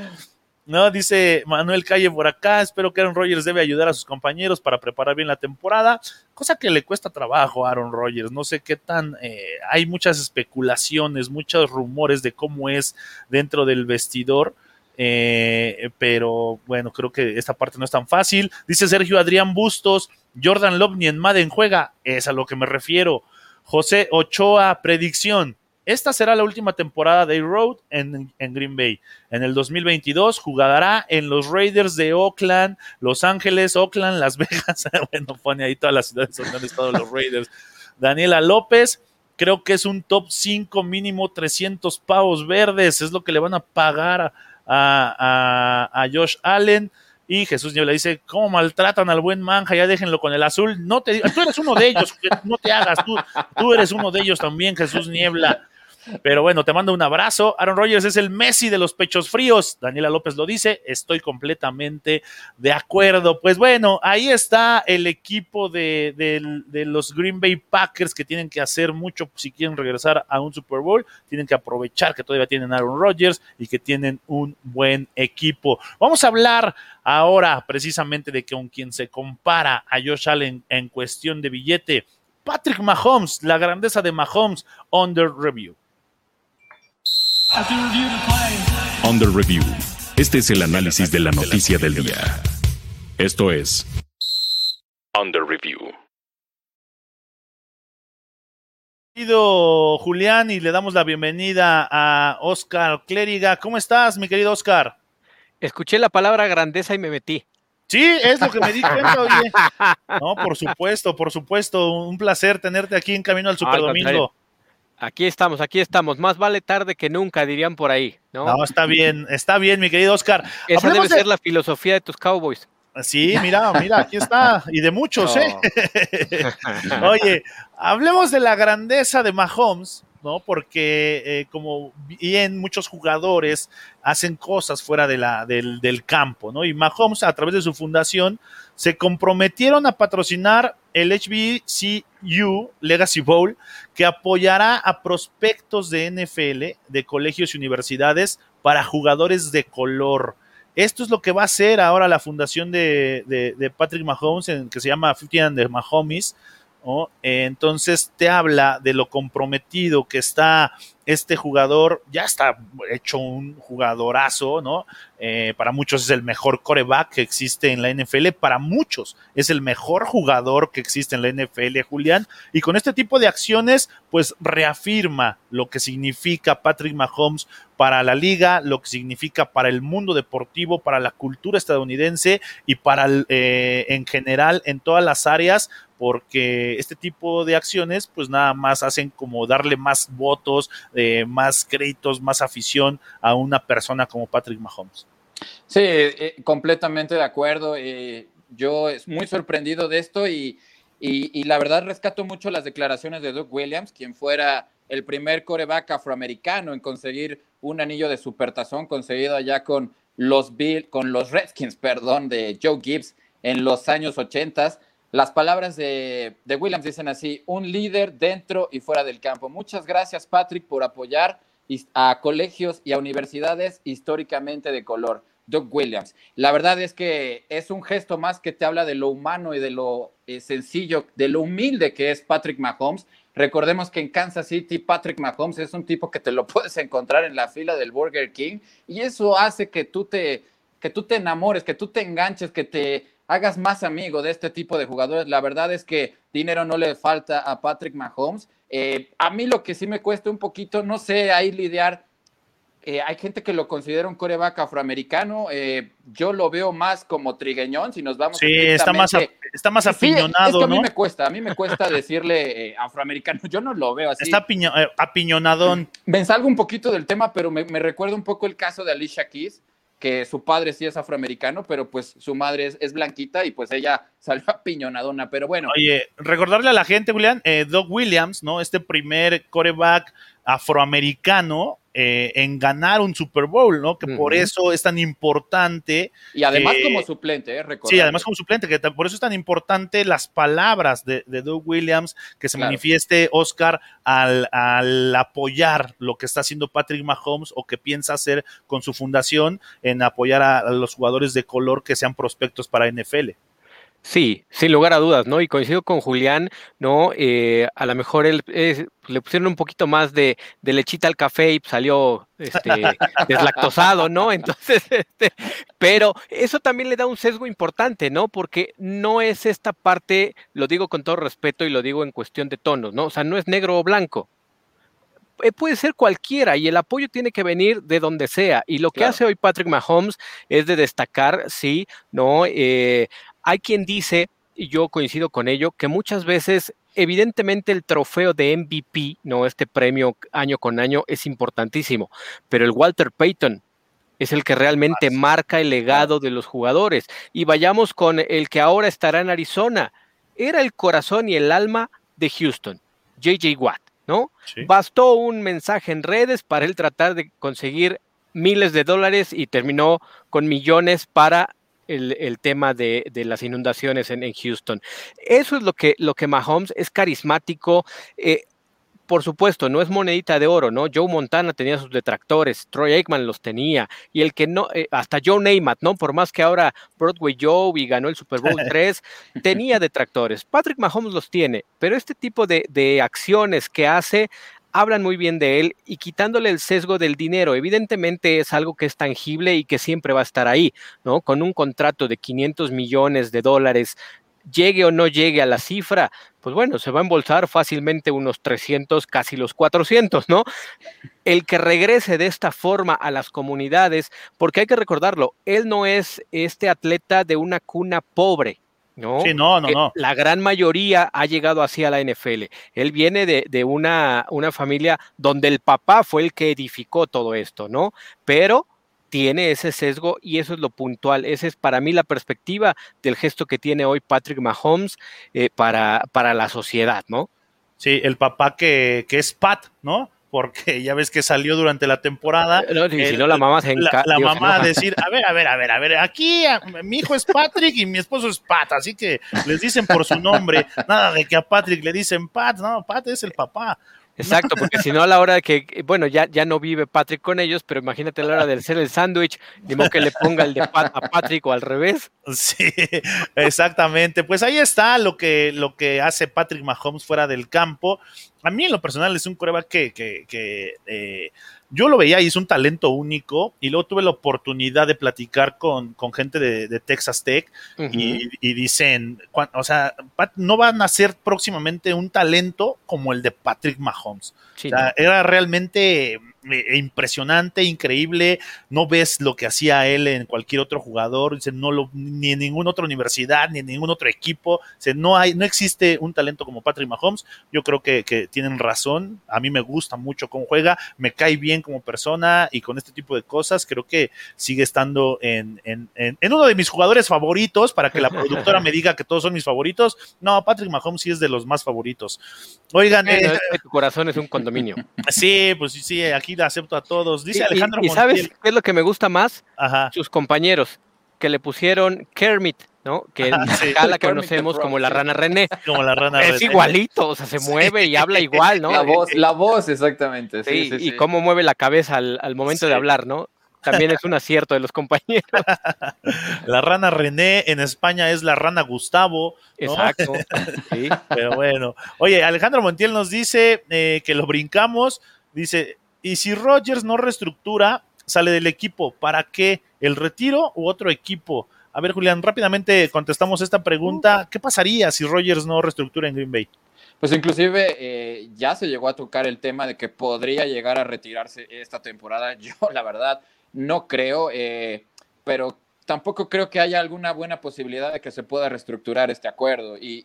No, dice Manuel Calle por acá, espero que Aaron Rodgers debe ayudar a sus compañeros para preparar bien la temporada, cosa que le cuesta trabajo a Aaron Rodgers, no sé qué tan, eh, hay muchas especulaciones, muchos rumores de cómo es dentro del vestidor, eh, pero bueno, creo que esta parte no es tan fácil. Dice Sergio Adrián Bustos, Jordan Love ni en Madden juega, es a lo que me refiero. José Ochoa, predicción. Esta será la última temporada de Road en, en, Green Bay. En el 2022 jugará en los Raiders de Oakland, Los Ángeles, Oakland, Las Vegas. bueno, pone ahí todas las ciudades donde han estado los Raiders. Daniela López, creo que es un top 5 mínimo 300 pavos verdes. Es lo que le van a pagar a, a, a, a Josh Allen. Y Jesús Niebla dice, ¿cómo maltratan al buen manja? Ya déjenlo con el azul. No te tú eres uno de ellos, no te hagas, tú, tú eres uno de ellos también, Jesús Niebla. Pero bueno, te mando un abrazo. Aaron Rodgers es el Messi de los pechos fríos. Daniela López lo dice. Estoy completamente de acuerdo. Pues bueno, ahí está el equipo de, los Green Bay Packers que tienen que hacer mucho si quieren regresar a un Super Bowl. Tienen que aprovechar que todavía tienen Aaron Rodgers y que tienen un buen equipo. Vamos a hablar ahora precisamente de que con quien se compara a Josh Allen en cuestión de billete. Patrick Mahomes, la grandeza de Mahomes, under review. Under Review. Este es el análisis de la noticia del día. Esto es Under Review. Querido Julián, y le damos la bienvenida a Oscar Clériga. ¿Cómo estás, mi querido Oscar? Escuché la palabra grandeza y me metí. Sí, es lo que me di cuenta, oye. No, por supuesto, por supuesto. Un placer tenerte aquí en Camino al Superdomingo. Aquí estamos, aquí estamos. Más vale tarde que nunca, dirían por ahí. No, no está bien, está bien, mi querido Oscar. Esa Hablemos debe de... ser la filosofía de tus Cowboys. Sí, mira, mira, aquí está. Y de muchos, no. ¿eh? Oye, hablemos de la grandeza de Mahomes, ¿no? Porque eh, como bien muchos jugadores hacen cosas fuera de la, del, campo, ¿no? Y Mahomes, a través de su fundación, se comprometieron a patrocinar el HBCU Legacy Bowl, que apoyará a prospectos de NFL, de colegios y universidades para jugadores de color. Esto es lo que va a hacer ahora la fundación de, de, Patrick Mahomes, en, que se llama 50 and Mahomes. ¿No? Entonces te habla de lo comprometido que está este jugador, ya está hecho un jugadorazo, ¿no? Eh, para muchos es el mejor coreback que existe en la NFL, para muchos es el mejor jugador que existe en la NFL, Julián, y con este tipo de acciones, pues reafirma lo que significa Patrick Mahomes para la liga, lo que significa para el mundo deportivo, para la cultura estadounidense y para eh, en general en todas las áreas, porque este tipo de acciones pues nada más hacen como darle más votos, eh, más créditos, más afición a una persona como Patrick Mahomes. Sí, eh, completamente de acuerdo. Eh, yo es muy sorprendido de esto y, y, la verdad rescato mucho las declaraciones de Doug Williams, quien fuera el primer coreback afroamericano en conseguir un anillo de supertazón conseguido allá con los Bill, con los Redskins, perdón, de Joe Gibbs en los años 80 las palabras de, Williams dicen así, un líder dentro y fuera del campo. Muchas gracias, Patrick, por apoyar a colegios y a universidades históricamente de color. Doug Williams. La verdad es que es un gesto más que te habla de lo humano y de lo eh, sencillo, de lo humilde que es Patrick Mahomes. Recordemos que en Kansas City Patrick Mahomes es un tipo que te lo puedes encontrar en la fila del Burger King y eso hace que tú te, que tú te enamores, que tú te enganches, que te hagas más amigo de este tipo de jugadores. La verdad es que dinero no le falta a Patrick Mahomes. Eh, a mí lo que sí me cuesta un poquito, no sé, ahí lidiar. Eh, hay gente que lo considera un coreback afroamericano. Eh, yo lo veo más como trigueñón, si nos vamos. Sí, está más, a, está más apiñonado. Sí, es que a mí ¿no? me cuesta, a mí me cuesta decirle afroamericano. Yo no lo veo así. Está apiño, apiñonadón. Me salgo un poquito del tema, pero me, me recuerda un poco el caso de Alicia Keys que su padre sí es afroamericano, pero pues su madre es, blanquita y pues ella salió apiñonadona, pero bueno. Oye, recordarle a la gente, Julián, eh, Doug Williams, ¿no? Este primer coreback afroamericano eh, en ganar un Super Bowl, ¿no? Que por eso es tan importante. Y además como suplente, ¿eh? Sí, además como suplente, que por eso es tan importante las palabras de, Doug Williams, que se manifieste Oscar al, al, apoyar lo que está haciendo Patrick Mahomes o que piensa hacer con su fundación en apoyar a los jugadores de color que sean prospectos para NFL. Sí, sin lugar a dudas, ¿no? Y coincido con Julián, ¿no? Eh, a lo mejor él le pusieron un poquito más de, lechita al café y salió este, deslactosado, ¿no? Entonces, este, pero eso también le da un sesgo importante, ¿no? Porque no es esta parte, lo digo con todo respeto y lo digo en cuestión de tonos, ¿no? O sea, no es negro o blanco, eh, puede ser cualquiera y el apoyo tiene que venir de donde sea. Y lo que hace hoy Patrick Mahomes es de destacar, sí, ¿no? Eh, hay quien dice, y yo coincido con ello, que muchas veces, evidentemente, el trofeo de MVP, ¿no? Este premio año con año es importantísimo, pero el Walter Payton es el que realmente marca el legado de los jugadores. Y vayamos con el que ahora estará en Arizona. Era el corazón y el alma de Houston, JJ Watt. ¿no? Bastó un mensaje en redes para él tratar de conseguir miles de dólares y terminó con millones para el, tema de, las inundaciones en, Houston. Eso es lo que, lo que Mahomes es carismático. Eh, por supuesto, no es monedita de oro, ¿no? Joe Montana tenía sus detractores, Troy Aikman los tenía, y el que no, eh, hasta Joe Namath, ¿no? Por más que ahora Broadway Joe y ganó el Super Bowl 3, tenía detractores. Patrick Mahomes los tiene, pero este tipo de, de acciones que hace hablan muy bien de él y quitándole el sesgo del dinero. Evidentemente es algo que es tangible y que siempre va a estar ahí, ¿no? Con un contrato de 500 millones de dólares llegue o no llegue a la cifra, pues bueno, se va a embolsar fácilmente unos 300, casi los 400, ¿no? El que regrese de esta forma a las comunidades, porque hay que recordarlo, él no es este atleta de una cuna pobre, ¿no? Sí, no, no, no. La gran mayoría ha llegado así a la NFL. Él viene de, de una, una familia donde el papá fue el que edificó todo esto, ¿no? Pero tiene ese sesgo y eso es lo puntual. Esa es para mí la perspectiva del gesto que tiene hoy Patrick Mahomes eh, para, para la sociedad, ¿no? Sí, el papá que, que es Pat, ¿no? Porque ya ves que salió durante la temporada. No, si no, la mamá se La, la mamá a decir, a ver, a ver, a ver, a ver, aquí mi hijo es Patrick y mi esposo es Pat, así que les dicen por su nombre, nada de que a Patrick le dicen Pat, no, Pat es el papá. Exacto, porque si no a la hora de que, bueno, ya, ya no vive Patrick con ellos, pero imagínate a la hora de hacer el sándwich, ni modo que le ponga el de Pat a Patrick o al revés. Sí, exactamente. Pues ahí está lo que, lo que hace Patrick Mahomes fuera del campo. A mí en lo personal es un coreback que, que, que eh, yo lo veía y es un talento único y luego tuve la oportunidad de platicar con, gente de, Texas Tech y, dicen, o sea, no van a ser próximamente un talento como el de Patrick Mahomes. Era realmente eh, impresionante, increíble. No ves lo que hacía él en cualquier otro jugador, no lo, ni en ninguna otra universidad, ni en ningún otro equipo. no, hay, no existe un talento como Patrick Mahomes. Yo creo que, tienen razón. A mí me gusta mucho cómo juega, me cae bien como persona y con este tipo de cosas creo que sigue estando en, uno de mis jugadores favoritos para que la productora me diga que todos son mis favoritos. No, Patrick Mahomes sí es de los más favoritos. Oigan, eh, tu corazón es un condominio. Sí, pues sí, aquí le acepto a todos. Dice Alejandro y, sabes qué es lo que me gusta más? Sus compañeros, que le pusieron Kermit, ¿no? Que la conocemos como la rana René. Como la rana Es igualito, o sea, se mueve y habla igual, ¿no? La voz, la voz, exactamente. Sí, y cómo mueve la cabeza al, momento de hablar, ¿no? También es un acierto de los compañeros. La rana René en España es la rana Gustavo. Exacto. Pero bueno. Oye, Alejandro Montiel nos dice eh, que lo brincamos. Dice, y si Rogers no reestructura, sale del equipo. ¿Para qué? ¿El retiro u otro equipo? A ver, Julián, rápidamente contestamos esta pregunta. ¿Qué pasaría si Rogers no reestructura en Green Bay? Pues inclusive eh, ya se llegó a tocar el tema de que podría llegar a retirarse esta temporada. Yo, la verdad, no creo, eh, pero tampoco creo que haya alguna buena posibilidad de que se pueda reestructurar este acuerdo. Y,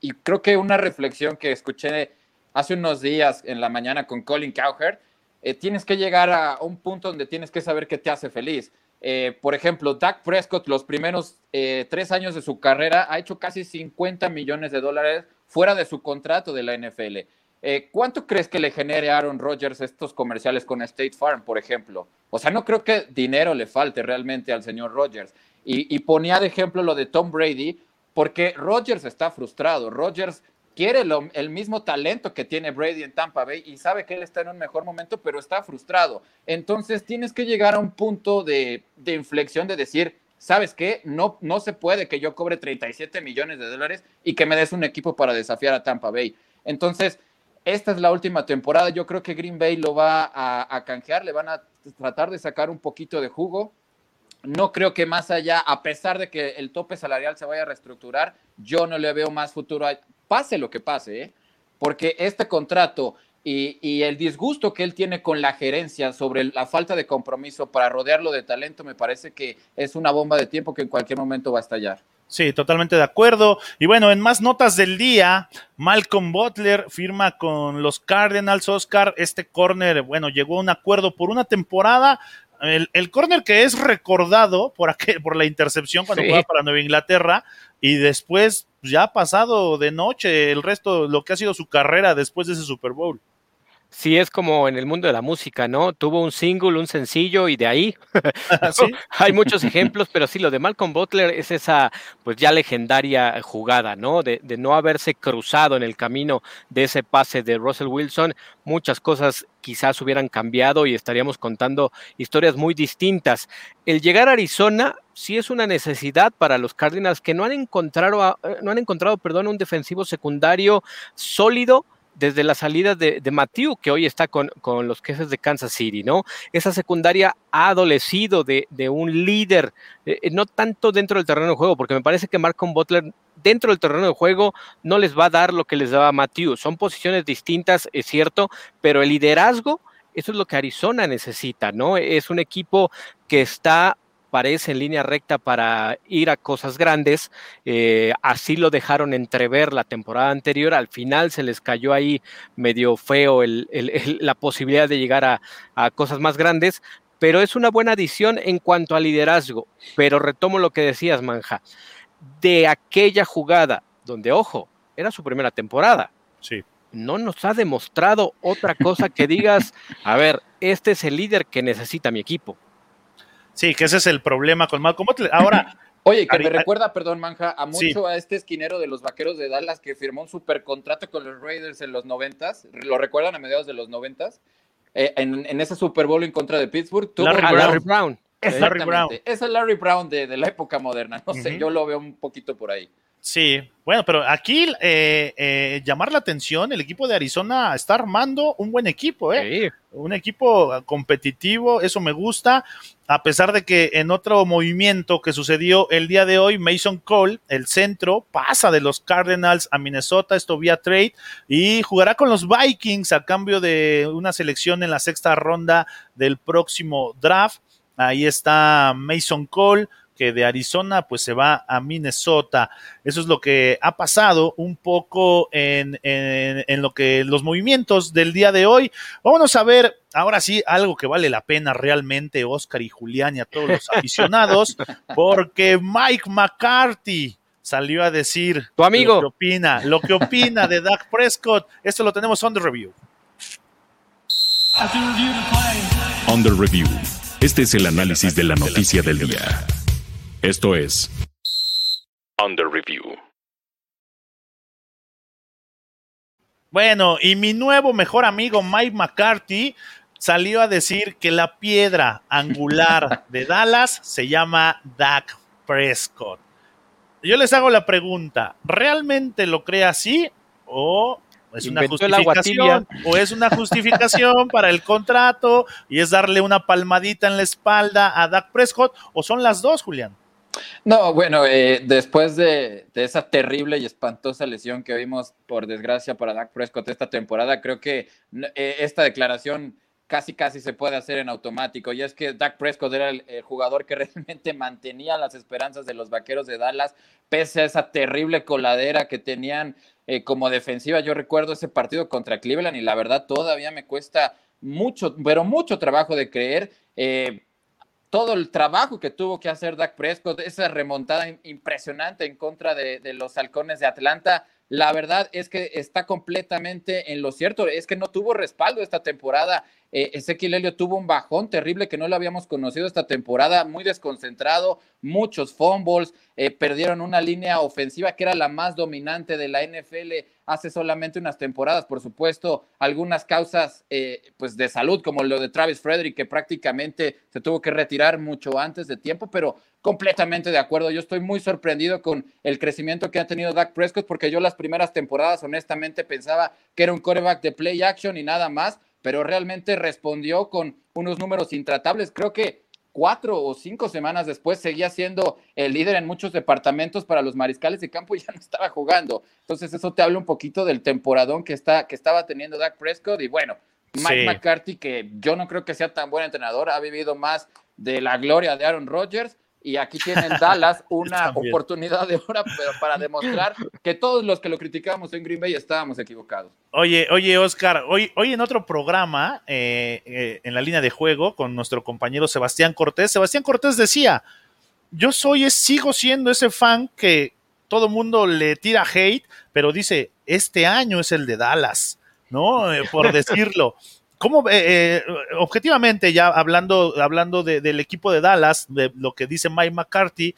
y creo que una reflexión que escuché hace unos días en la mañana con Colin Cowherd eh, tienes que llegar a un punto donde tienes que saber qué te hace feliz. Eh, por ejemplo, Dak Prescott, los primeros eh, tres años de su carrera, ha hecho casi 50 millones de dólares fuera de su contrato de la NFL. ¿Cuánto crees que le genere a Aaron Rodgers estos comerciales con State Farm, por ejemplo? O sea, no creo que dinero le falte realmente al señor Rodgers. Y, ponía de ejemplo lo de Tom Brady, porque Rodgers está frustrado. Rodgers quiere el mismo talento que tiene Brady en Tampa Bay y sabe que él está en un mejor momento, pero está frustrado. Entonces tienes que llegar a un punto de, inflexión de decir, ¿sabes qué? No, no se puede que yo cobre 37 millones de dólares y que me des un equipo para desafiar a Tampa Bay. Entonces, esta es la última temporada. Yo creo que Green Bay lo va a, canjear, le van a tratar de sacar un poquito de jugo. No creo que más allá, a pesar de que el tope salarial se vaya a reestructurar, yo no le veo más futuro, pase lo que pase, ¿eh? porque este contrato y, el disgusto que él tiene con la gerencia sobre la falta de compromiso para rodearlo de talento, me parece que es una bomba de tiempo que en cualquier momento va a estallar. Sí, totalmente de acuerdo. Y bueno, en más notas del día, Malcolm Butler firma con los Cardinals, Oscar. Este corner, bueno, llegó a un acuerdo por una temporada. El, el corner que es recordado por, aquel, por la intercepción cuando juega para Nueva Inglaterra y después ya ha pasado de noche el resto, lo que ha sido su carrera después de ese Super Bowl. Sí, es como en el mundo de la música, ¿no? Tuvo un single, un sencillo y de ahí hay muchos ejemplos, pero sí, lo de Malcolm Butler es esa pues ya legendaria jugada, ¿no? De, de, no haberse cruzado en el camino de ese pase de Russell Wilson, muchas cosas quizás hubieran cambiado y estaríamos contando historias muy distintas. El llegar a Arizona sí es una necesidad para los Cardinals que no han encontrado, no han encontrado, perdón, un defensivo secundario sólido desde la salida de, de Matthew, que hoy está con, los jefes de Kansas City, ¿no? Esa secundaria ha adolecido de, un líder, eh, no tanto dentro del terreno de juego, porque me parece que Marcon Butler dentro del terreno de juego no les va a dar lo que les daba Matthew. Son posiciones distintas, es cierto, pero el liderazgo, eso es lo que Arizona necesita, ¿no? Es un equipo que está parece en línea recta para ir a cosas grandes. Eh, así lo dejaron entrever la temporada anterior. Al final se les cayó ahí medio feo la posibilidad de llegar a, a cosas más grandes, pero es una buena adición en cuanto a liderazgo. Pero retomo lo que decías, Manja, de aquella jugada donde, ojo, era su primera temporada. Sí. No nos ha demostrado otra cosa que digas, a ver, este es el líder que necesita mi equipo. Sí, que ese es el problema con Malcolm Butler. Ahora. Oye, que me recuerda, perdón, Manja, a mucho a este esquinero de los vaqueros de Dallas que firmó un super contrato con los Raiders en los noventas. ¿Lo recuerdan a mediados de los noventas? Eh, en, ese Super Bowl en contra de Pittsburgh. Larry, Brown. Larry Brown. Es el Larry Brown de, la época moderna. No sé, yo lo veo un poquito por ahí. Sí, bueno, pero aquí eh, eh, llamar la atención, el equipo de Arizona está armando un buen equipo, ¿eh? Un equipo competitivo, eso me gusta, a pesar de que en otro movimiento que sucedió el día de hoy, Mason Cole, el centro, pasa de los Cardinals a Minnesota, esto vía trade, y jugará con los Vikings a cambio de una selección en la sexta ronda del próximo draft. Ahí está Mason Cole que de Arizona pues se va a Minnesota. Eso es lo que ha pasado un poco en, en, lo que los movimientos del día de hoy. Vámonos a ver ahora sí algo que vale la pena realmente, Oscar y Julián y a todos los aficionados, porque Mike McCarthy salió a decir tu amigo lo que opina, lo que opina de Dak Prescott. Esto lo tenemos on the review. On the review. Este es el análisis de la noticia del día. Esto es Under Review. Bueno, y mi nuevo mejor amigo Mike McCarthy salió a decir que la piedra angular de Dallas se llama Dak Prescott. Yo les hago la pregunta, ¿realmente lo cree así o es una justificación o es una justificación para el contrato y es darle una palmadita en la espalda a Dak Prescott o son las dos, Julián? No, bueno, eh, después de, esa terrible y espantosa lesión que vimos, por desgracia, para Dak Prescott esta temporada, creo que eh, esta declaración casi casi se puede hacer en automático. Y es que Dak Prescott era el, jugador que realmente mantenía las esperanzas de los vaqueros de Dallas, pese a esa terrible coladera que tenían eh, como defensiva. Yo recuerdo ese partido contra Cleveland y la verdad todavía me cuesta mucho, pero mucho trabajo de creer todo el trabajo que tuvo que hacer Dak Prescott, esa remontada impresionante en contra de, los halcones de Atlanta, la verdad es que está completamente en lo cierto. Es que no tuvo respaldo esta temporada. Eh, Ezequiel Helio tuvo un bajón terrible que no lo habíamos conocido esta temporada, muy desconcentrado, muchos fumbles, eh, perdieron una línea ofensiva que era la más dominante de la NFL hace solamente unas temporadas, por supuesto, algunas causas eh, pues de salud, como lo de Travis Frederick, que prácticamente se tuvo que retirar mucho antes de tiempo, pero completamente de acuerdo. Yo estoy muy sorprendido con el crecimiento que ha tenido Dak Prescott, porque yo las primeras temporadas honestamente pensaba que era un coreback de play action y nada más, pero realmente respondió con unos números intratables. Creo que cuatro o cinco semanas después seguía siendo el líder en muchos departamentos para los mariscales de campo y ya no estaba jugando. Entonces eso te habla un poquito del temporadón que, está, que estaba teniendo Dak Prescott y bueno, Mike McCarthy, que yo no creo que sea tan buen entrenador, ha vivido más de la gloria de Aaron Rodgers y aquí tienen Dallas una oportunidad de hora para demostrar que todos los que lo criticábamos en Green Bay estábamos equivocados. Oye, oye, Oscar, hoy, hoy en otro programa, eh, eh, en la línea de juego, con nuestro compañero Sebastián Cortés, Sebastián Cortés decía, yo soy, sigo siendo ese fan que todo mundo le tira hate, pero dice, este año es el de Dallas, ¿no? Eh, por decirlo. ¿Cómo, eh, eh, objetivamente, ya hablando, hablando del equipo de Dallas, de lo que dice Mike McCarthy,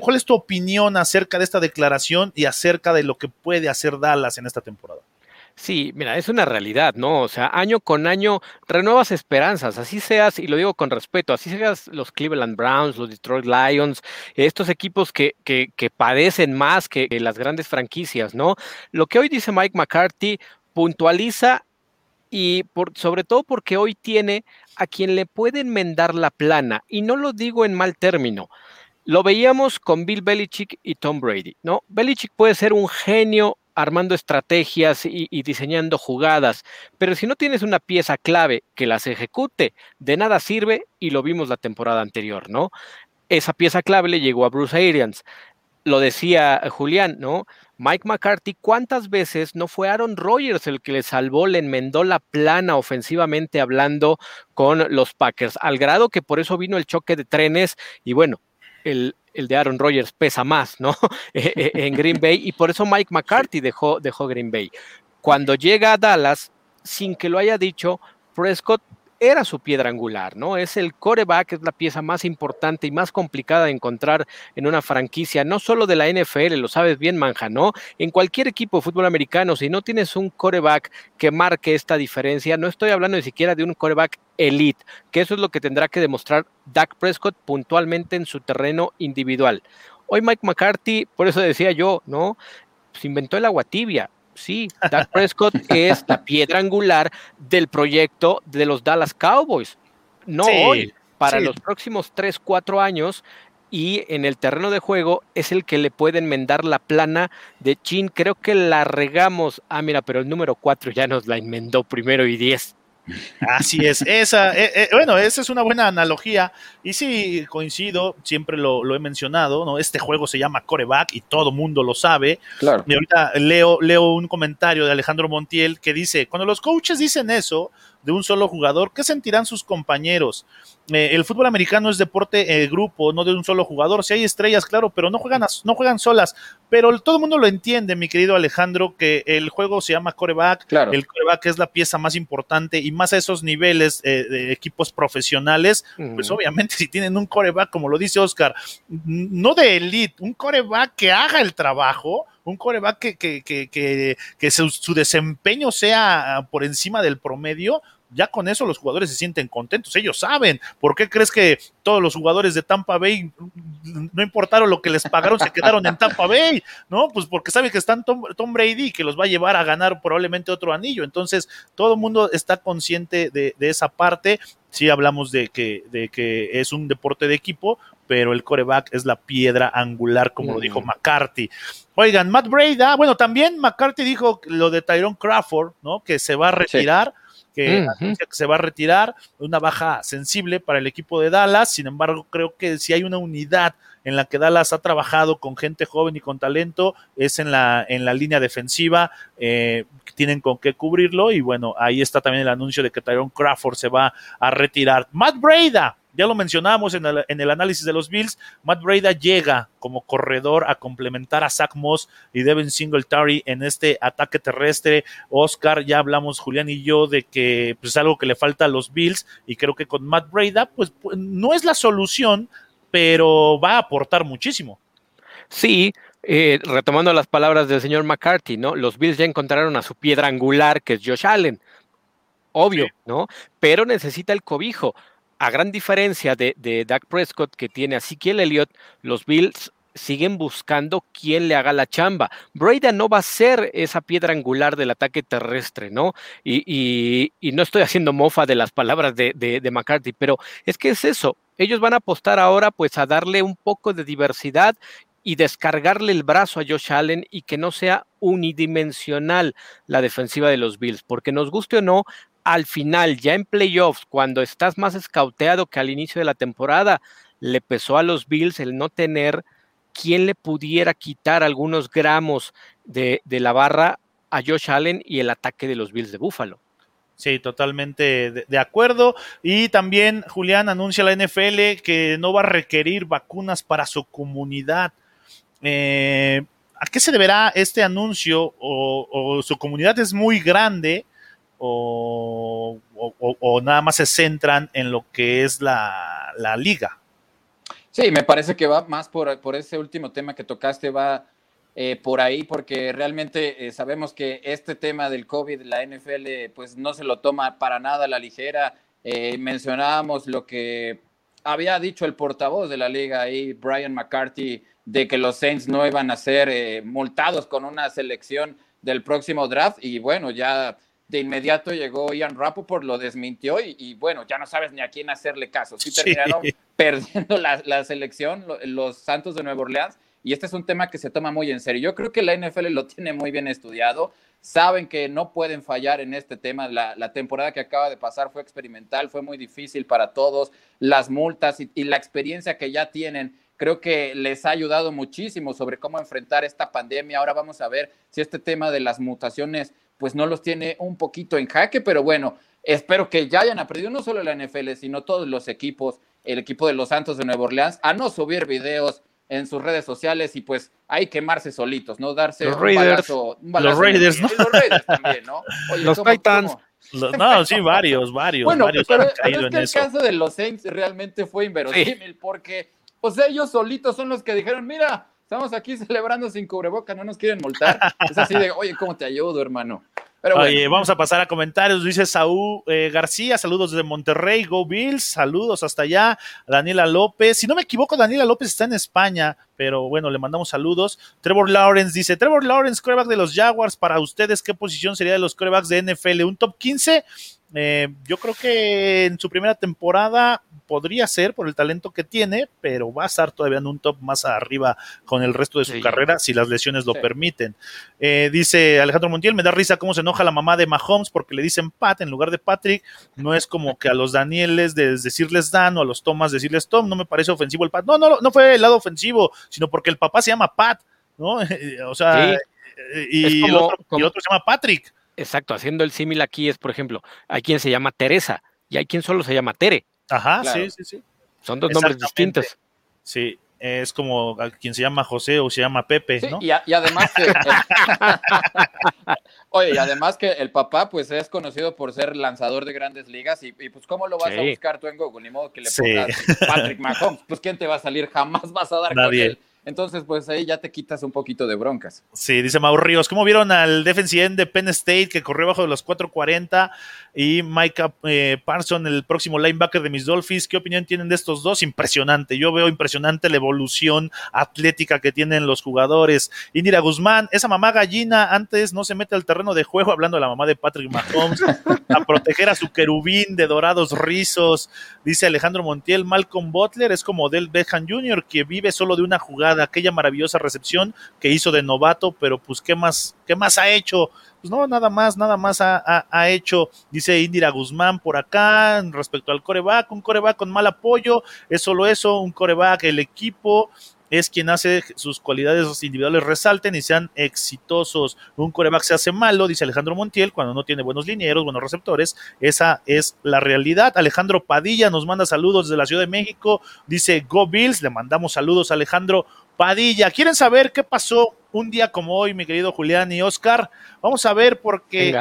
cuál es tu opinión acerca de esta declaración y acerca de lo que puede hacer Dallas en esta temporada? Sí, mira, es una realidad, ¿no? O sea, año con año renuevas esperanzas, así seas, y lo digo con respeto, así seas los Cleveland Browns, los Detroit Lions, estos equipos que, que, que padecen más que las grandes franquicias, ¿no? Lo que hoy dice Mike McCarthy puntualiza y sobre todo porque hoy tiene a quien le puede enmendar la plana, y no lo digo en mal término. Lo veíamos con Bill Belichick y Tom Brady, ¿no? Belichick puede ser un genio armando estrategias y, y, diseñando jugadas, pero si no tienes una pieza clave que las ejecute, de nada sirve y lo vimos la temporada anterior, ¿no? Esa pieza clave le llegó a Bruce Arians. Lo decía Julián, ¿no? Mike McCarthy, ¿cuántas veces no fue Aaron Rodgers el que le salvó, le enmendó la plana ofensivamente hablando con los Packers? Al grado que por eso vino el choque de trenes y bueno, el, el de Aaron Rodgers pesa más, ¿no? E, e, en Green Bay y por eso Mike McCarthy dejó, dejó Green Bay. Cuando llega a Dallas, sin que lo haya dicho, Prescott era su piedra angular, ¿no? Es el coreback, es la pieza más importante y más complicada de encontrar en una franquicia, no solo de la NFL, lo sabes bien, Manja, ¿no? En cualquier equipo de fútbol americano, si no tienes un coreback que marque esta diferencia, no estoy hablando ni siquiera de un coreback elite, que eso es lo que tendrá que demostrar Dak Prescott puntualmente en su terreno individual. Hoy Mike McCarthy, por eso decía yo, ¿no? Se inventó el agua tibia Sí, Dak Prescott es la piedra angular del proyecto de los Dallas Cowboys. No hoy, para los próximos 3, 4 años. Y en el terreno de juego es el que le puede enmendar la plana de Chin. Creo que la regamos. Ah, mira, pero el número 4 ya nos la enmendó primero y 10. Así es, esa, eh, eh, bueno, esa es una buena analogía y sí, coincido, siempre lo, he mencionado, ¿no? Este juego se llama coreback y todo mundo lo sabe. Claro. Y ahorita leo, leo un comentario de Alejandro Montiel que dice, cuando los coaches dicen eso de un solo jugador, ¿qué sentirán sus compañeros? Eh, el fútbol americano es deporte grupo, no de un solo jugador. Si hay estrellas, claro, pero no juegan, no juegan solas. Pero todo el mundo lo entiende, mi querido Alejandro, que el juego se llama coreback. Claro. El coreback es la pieza más importante y más a esos niveles eh, de equipos profesionales. Pues obviamente, si tienen un coreback, como lo dice Oscar, no de elite, un coreback que haga el trabajo, un coreback que, que, que, que, su, desempeño sea por encima del promedio, ya con eso los jugadores se sienten contentos, ellos saben. ¿Por qué crees que todos los jugadores de Tampa Bay, no importaron lo que les pagaron, se quedaron en Tampa Bay? No, pues porque sabe que están Tom, Brady, que los va a llevar a ganar probablemente otro anillo. Entonces, todo el mundo está consciente de, esa parte. Sí hablamos de que, de que es un deporte de equipo, pero el coreback es la piedra angular, como lo dijo. McCarthy. Oigan, Matt Breda, bueno, también McCarthy dijo lo de Tyrone Crawford, ¿no? Que se va a retirar que se va a retirar, una baja sensible para el equipo de Dallas, sin embargo creo que si hay una unidad en la que Dallas ha trabajado con gente joven y con talento, es en la, en la línea defensiva, eh, tienen con qué cubrirlo. Y bueno, ahí está también el anuncio de que Tyrone Crawford se va a retirar. Matt Breda, ya lo mencionamos en el, en el, análisis de los Bills, Matt Breda llega como corredor a complementar a Zach Moss y Devin Singletary en este ataque terrestre. Oscar, ya hablamos Julián y yo de que pues, es algo que le falta a los Bills y creo que con Matt Breda pues, pues no es la solución, pero va a aportar muchísimo. Sí, eh, retomando las palabras del señor McCarthy, ¿no? Los Bills ya encontraron a su piedra angular, que es Josh Allen. Obvio, ¿no? Pero necesita el cobijo. A gran diferencia de, Dak Prescott, que tiene a Ezekiel Elliott, los Bills siguen buscando quién le haga la chamba. Breda no va a ser esa piedra angular del ataque terrestre, ¿no? Y, y, no estoy haciendo mofa de las palabras de, de, de, McCarthy, pero es que es eso. Ellos van a apostar ahora pues a darle un poco de diversidad y descargarle el brazo a Josh Allen y que no sea unidimensional la defensiva de los Bills, porque nos guste o no, al final, ya en playoffs, cuando estás más escauteado que al inicio de la temporada, le pesó a los Bills el no tener quien le pudiera quitar algunos gramos de, la barra a Josh Allen y el ataque de los Bills de Buffalo. Sí, totalmente de, acuerdo. Y también Julián anuncia a la NFL que no va a requerir vacunas para su comunidad. Eh, ¿A qué se deberá este anuncio? O su comunidad es muy grande o, o, nada más se centran en lo que es la, la, liga. Sí, me parece que va más por, por ese último tema que tocaste, va eh, por ahí, porque realmente eh, sabemos que este tema del COVID, la NFL, pues no se lo toma para nada a la ligera. Eh, mencionábamos lo que había dicho el portavoz de la liga ahí, Brian McCarthy, de que los Saints no iban a ser eh, multados con una selección del próximo draft y bueno, ya de inmediato llegó Ian Rappaport, lo desmintió y, y, bueno, ya no sabes ni a quién hacerle caso. Sí terminaron perdiendo la, la selección los Santos de Nueva Orleans y este es un tema que se toma muy en serio. Yo creo que la NFL lo tiene muy bien estudiado, saben que no pueden fallar en este tema. La, la temporada que acaba de pasar fue experimental, fue muy difícil para todos, las multas y, y la experiencia que ya tienen creo que les ha ayudado muchísimo sobre cómo enfrentar esta pandemia. Ahora vamos a ver si este tema de las mutaciones pues no los tiene un poquito en jaque, pero bueno, espero que ya hayan aprendido no solo la NFL, sino todos los equipos, el equipo de los Santos de Nueva Orleans, a no subir videos en sus redes sociales y pues hay quemarse solitos, ¿no? Darse los un, Raiders, balazo, un balazo. Los Raiders, ¿no? Los Raiders también, ¿no? Oye, los ¿cómo, Titans. ¿cómo? No, sí, varios, varios. Bueno, varios pero, han pero caído en el eso. caso de los Saints realmente fue inverosímil sí. porque pues ellos solitos son los que dijeron, mira, estamos aquí celebrando sin cubreboca, no nos quieren multar. Es así de, oye, ¿cómo te ayudo, hermano? Oye, vamos a pasar a comentarios. Dice Saúl eh, García, saludos desde Monterrey, Go Bills, saludos hasta allá. Daniela López, si no me equivoco, Daniela López está en España, pero bueno, le mandamos saludos. Trevor Lawrence dice, Trevor Lawrence, coreback de los Jaguars, para ustedes, ¿qué posición sería de los corebacks de NFL? ¿Un top 15? Eh, yo creo que en su primera temporada podría ser por el talento que tiene, pero va a estar todavía en un top más arriba con el resto de su sí. carrera si las lesiones lo sí. permiten. Eh, dice Alejandro Montiel, me da risa cómo se enoja la mamá de Mahomes porque le dicen Pat en lugar de Patrick. No es como que a los Danieles de decirles Dan o a los Thomas decirles Tom, no me parece ofensivo el Pat. No, no, no fue el lado ofensivo, sino porque el papá se llama Pat, ¿no? o sea, sí. y, como, el otro, como... y el otro se llama Patrick. Exacto, haciendo el símil aquí es, por ejemplo, hay quien se llama Teresa y hay quien solo se llama Tere. Ajá, claro. sí, sí, sí. Son dos nombres distintos. Sí, es como quien se llama José o se llama Pepe, sí, ¿no? Y, a, y además que, oye, y además que el papá pues es conocido por ser lanzador de grandes ligas y, y pues cómo lo vas sí. a buscar tú en Google, ni modo que le pongas sí. Patrick Mahomes, pues quién te va a salir, jamás vas a dar Nadie. con él. Entonces, pues ahí ya te quitas un poquito de broncas. Sí, dice Mau Ríos. ¿Cómo vieron al defensive end de Penn State que corrió bajo de los 4.40 y Micah eh, Parson, el próximo linebacker de mis Dolphins? ¿Qué opinión tienen de estos dos? Impresionante. Yo veo impresionante la evolución atlética que tienen los jugadores. Indira Guzmán, esa mamá gallina antes no se mete al terreno de juego, hablando de la mamá de Patrick Mahomes, a proteger a su querubín de dorados rizos. Dice Alejandro Montiel, Malcolm Butler es como Del Beckham Jr., que vive solo de una jugada aquella maravillosa recepción que hizo de novato, pero pues qué más, qué más ha hecho. Pues no, nada más, nada más ha, ha, ha hecho, dice Indira Guzmán por acá, respecto al coreback, un coreback con mal apoyo, es solo eso, un coreback, el equipo, es quien hace sus cualidades individuales resalten y sean exitosos. Un coreback se hace malo, dice Alejandro Montiel, cuando no tiene buenos linieros, buenos receptores. Esa es la realidad. Alejandro Padilla nos manda saludos desde la Ciudad de México. Dice Go Bills. Le mandamos saludos a Alejandro Padilla. ¿Quieren saber qué pasó un día como hoy, mi querido Julián y Oscar? Vamos a ver porque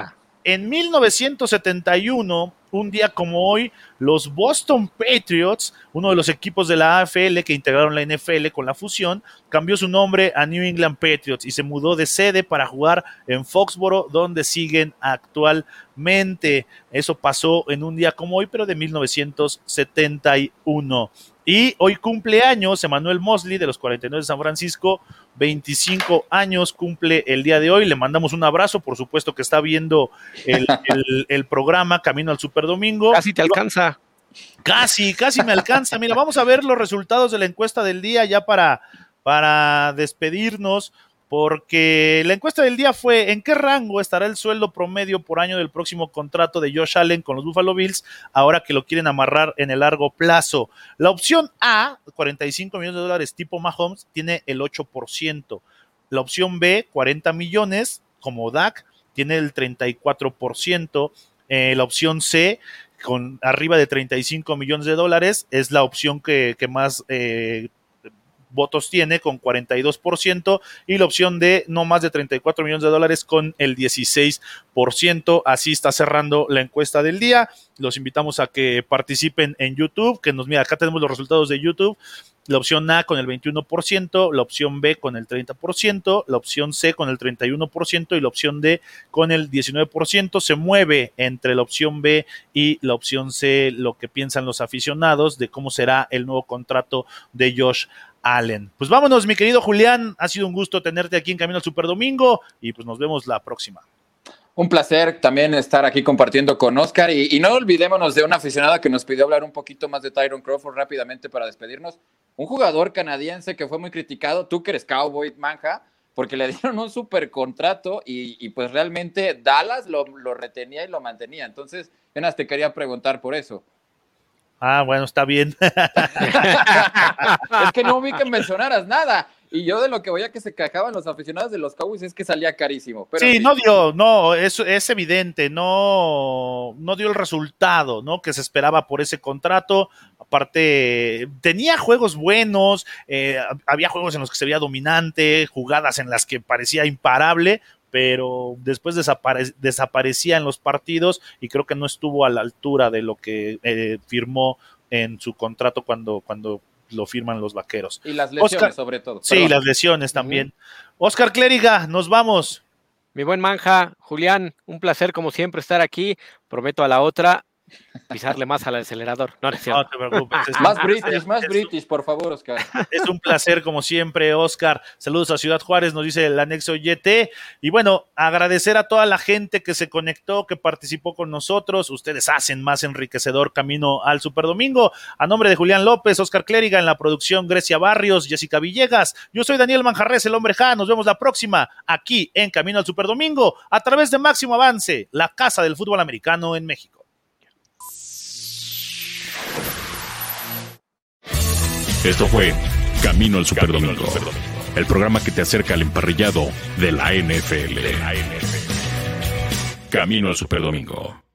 en 1971 un día como hoy, los Boston Patriots, uno de los equipos de la AFL que integraron la NFL con la fusión, cambió su nombre a New England Patriots y se mudó de sede para jugar en Foxboro, donde siguen actualmente. Eso pasó en un día como hoy, pero de 1971. Y hoy cumpleaños Emanuel Mosley de los 49 de San Francisco, 25 años cumple el día de hoy. Le mandamos un abrazo, por supuesto que está viendo el, programa Camino al Super Domingo. Casi te alcanza. Casi, casi me alcanza. Mira, vamos a ver los resultados de la encuesta del día ya para, para despedirnos porque la encuesta del día fue ¿en qué rango estará el sueldo promedio por año del próximo contrato de Josh Allen con los Buffalo Bills ahora que lo quieren amarrar en el largo plazo? La opción A, 45 millones de dólares tipo Mahomes, tiene el 8%. La opción B, 40 millones como DAC, tiene el 34%. Eh, la opción C, con arriba de 35 millones de dólares, es la opción que, más eh, votos tiene con 42% y la opción de no más de 34 millones de dólares con el 16%. Así está cerrando la encuesta del día. Los invitamos a que participen en YouTube, que nos mira, acá tenemos los resultados de YouTube. La opción A con el 21%, la opción B con el 30%, la opción C con el 31% y la opción D con el 19%. Se mueve entre la opción B y la opción C lo que piensan los aficionados de cómo será el nuevo contrato de Josh Allen. Pues vámonos, mi querido Julián. Ha sido un gusto tenerte aquí en Camino al Super Domingo y pues nos vemos la próxima. Un placer también estar aquí compartiendo con Oscar y, no olvidémonos de una aficionada que nos pidió hablar un poquito más de Tyron Crawford rápidamente para despedirnos. Un jugador canadiense que fue muy criticado, tú que eres cowboy, manja, porque le dieron un super contrato y, pues realmente Dallas lo, retenía y lo mantenía. Entonces, apenas te quería preguntar por eso. Ah, bueno, está bien. es que no vi que mencionaras nada. Y yo de lo que veía que se quejaban los aficionados de los Cowboys es que salía carísimo. sí, no dio, no, es, es evidente, no, no dio el resultado, ¿no? Que se esperaba por ese contrato. Aparte, tenía juegos buenos, eh, había juegos en los que se veía dominante, jugadas en las que parecía imparable, pero después desaparecía en los partidos y creo que no estuvo a la altura de lo que eh, firmó en su contrato cuando, cuando lo firman los vaqueros. Y las lesiones, sobre todo. Sí, las lesiones también. Oscar Clériga, nos vamos. Mi buen manja, Julián, un placer como siempre estar aquí. Prometo a la otra pisarle más al acelerador. No, no, te preocupes. más British, más British, por favor, Oscar. Es un placer, como siempre, Oscar. Saludos a Ciudad Juárez, nos dice el anexo YT. Y bueno, agradecer a toda la gente que se conectó, que participó con nosotros. Ustedes hacen más enriquecedor camino al Super Domingo. A nombre de Julián López, Oscar Clériga en la producción, Grecia Barrios, Jessica Villegas. Yo soy Daniel Manjarres, el hombre Ja. Nos vemos la próxima aquí en Camino al Super Domingo a través de Máximo Avance, la casa del fútbol americano en México. Esto fue Camino al Superdomingo, el programa que te acerca al emparrillado de la NFL. Camino al Superdomingo.